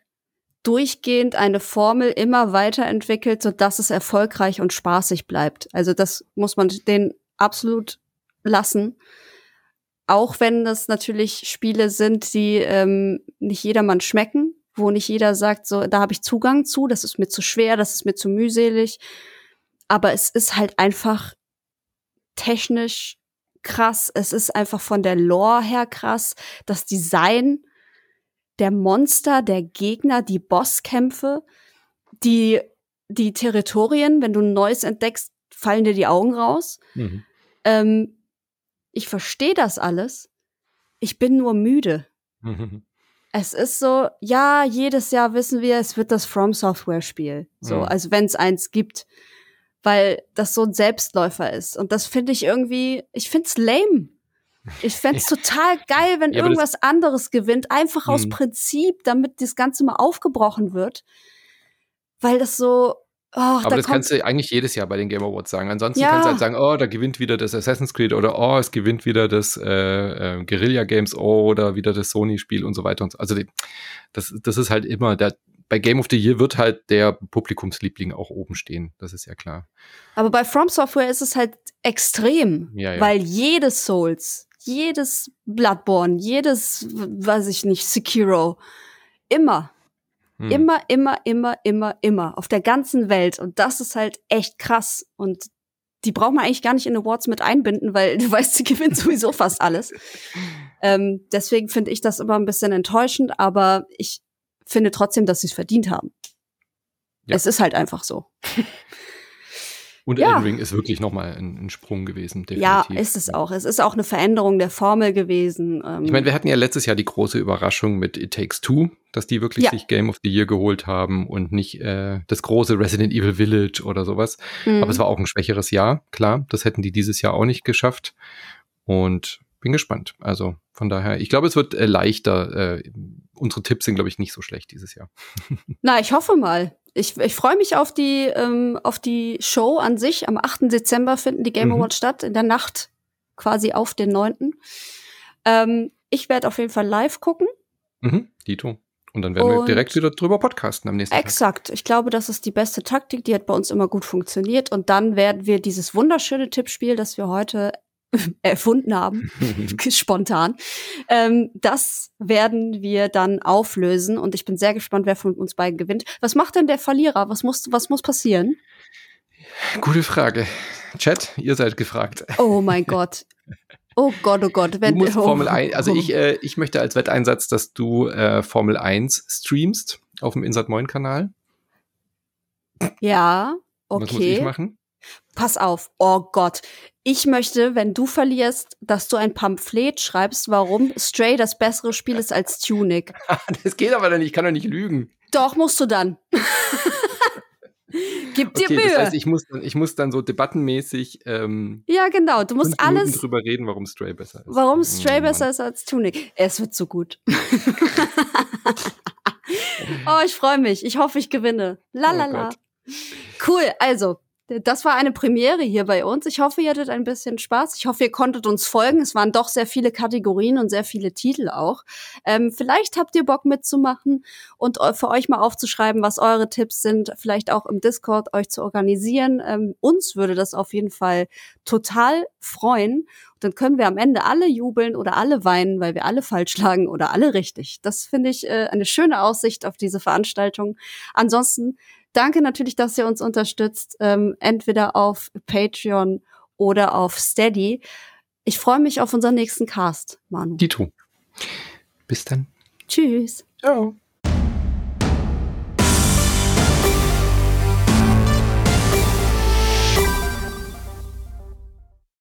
durchgehend eine Formel immer weiterentwickelt, sodass es erfolgreich und spaßig bleibt. Also das muss man den absolut lassen. Auch wenn das natürlich Spiele sind, die ähm, nicht jedermann schmecken, wo nicht jeder sagt, so, da habe ich Zugang zu, das ist mir zu schwer, das ist mir zu mühselig. Aber es ist halt einfach technisch krass. Es ist einfach von der Lore her krass. Das Design der Monster, der Gegner, die Bosskämpfe, die, die Territorien, wenn du ein neues entdeckst, fallen dir die Augen raus. Mhm. Ähm, ich verstehe das alles. Ich bin nur müde. Mhm. Es ist so, ja, jedes Jahr wissen wir, es wird das From Software Spiel. So, mhm. also wenn es eins gibt, weil das so ein Selbstläufer ist. Und das finde ich irgendwie, ich finde es lame. Ich fände es total geil, wenn ja, irgendwas anderes gewinnt, einfach aus hm. Prinzip, damit das Ganze mal aufgebrochen wird. Weil das so. Oh, aber da das kannst du eigentlich jedes Jahr bei den Game Awards sagen. Ansonsten ja. kannst du halt sagen, oh, da gewinnt wieder das Assassin's Creed oder oh, es gewinnt wieder das äh, äh, Guerilla Games oder wieder das Sony-Spiel und so weiter. Und so. Also die, das, das ist halt immer, der, bei Game of the Year wird halt der Publikumsliebling auch oben stehen. Das ist ja klar. Aber bei From Software ist es halt extrem, ja, ja. weil jedes Souls jedes Bloodborne, jedes, weiß ich nicht, Sekiro, immer. Hm. Immer, immer, immer, immer, immer. Auf der ganzen Welt. Und das ist halt echt krass. Und die braucht man eigentlich gar nicht in Awards mit einbinden, weil du weißt, sie gewinnt sowieso fast alles. Ähm, deswegen finde ich das immer ein bisschen enttäuschend, aber ich finde trotzdem, dass sie es verdient haben. Ja. Es ist halt einfach so. Und ja. Elden Ring ist wirklich nochmal ein, ein Sprung gewesen, definitiv. Ja, ist es auch. Es ist auch eine Veränderung der Formel gewesen. Ähm ich meine, wir hatten ja letztes Jahr die große Überraschung mit It Takes Two, dass die wirklich ja. sich Game of the Year geholt haben und nicht äh, das große Resident Evil Village oder sowas. Mhm. Aber es war auch ein schwächeres Jahr, klar. Das hätten die dieses Jahr auch nicht geschafft. Und bin gespannt. Also von daher, ich glaube, es wird äh, leichter. Äh, unsere Tipps sind, glaube ich, nicht so schlecht dieses Jahr. Na, ich hoffe mal. Ich, ich freue mich auf die, ähm, auf die Show an sich. Am 8. Dezember finden die Game mhm. Awards statt, in der Nacht quasi auf den 9. Ähm, ich werde auf jeden Fall live gucken. Mhm, Dito. Und dann werden Und wir direkt wieder drüber podcasten am nächsten Tag. Exakt. Ich glaube, das ist die beste Taktik. Die hat bei uns immer gut funktioniert. Und dann werden wir dieses wunderschöne Tippspiel, das wir heute erfunden haben, spontan. Ähm, das werden wir dann auflösen und ich bin sehr gespannt, wer von uns beiden gewinnt. Was macht denn der Verlierer? Was muss, was muss passieren? Gute Frage. Chat, ihr seid gefragt. Oh mein Gott. Oh Gott, oh Gott. Wenn, du musst oh, Formel 1, also ich, äh, ich möchte als Wetteinsatz, dass du äh, Formel 1 streamst auf dem Insert Moin Kanal. Ja, okay. Was muss ich machen? Pass auf, oh Gott. Ich möchte, wenn du verlierst, dass du ein Pamphlet schreibst, warum Stray das bessere Spiel ist als Tunic. das geht aber dann nicht, ich kann doch nicht lügen. Doch, musst du dann. Gib dir okay, Mühe. Das heißt, ich muss, dann, ich muss dann so debattenmäßig. Ähm, ja, genau. Du musst alles. drüber reden, warum Stray besser ist. Warum Stray oh, besser ist als Tunic. Es wird so gut. oh, ich freue mich. Ich hoffe, ich gewinne. Lalala. Oh cool. Also, das war eine Premiere hier bei uns. Ich hoffe, ihr hattet ein bisschen Spaß. Ich hoffe, ihr konntet uns folgen. Es waren doch sehr viele Kategorien und sehr viele Titel auch. Ähm, vielleicht habt ihr Bock mitzumachen und für euch mal aufzuschreiben, was eure Tipps sind. Vielleicht auch im Discord euch zu organisieren. Ähm, uns würde das auf jeden Fall total freuen. Und dann können wir am Ende alle jubeln oder alle weinen, weil wir alle falsch lagen oder alle richtig. Das finde ich äh, eine schöne Aussicht auf diese Veranstaltung. Ansonsten Danke natürlich, dass ihr uns unterstützt, ähm, entweder auf Patreon oder auf Steady. Ich freue mich auf unseren nächsten Cast, Manu. Dito. Bis dann. Tschüss. Ciao.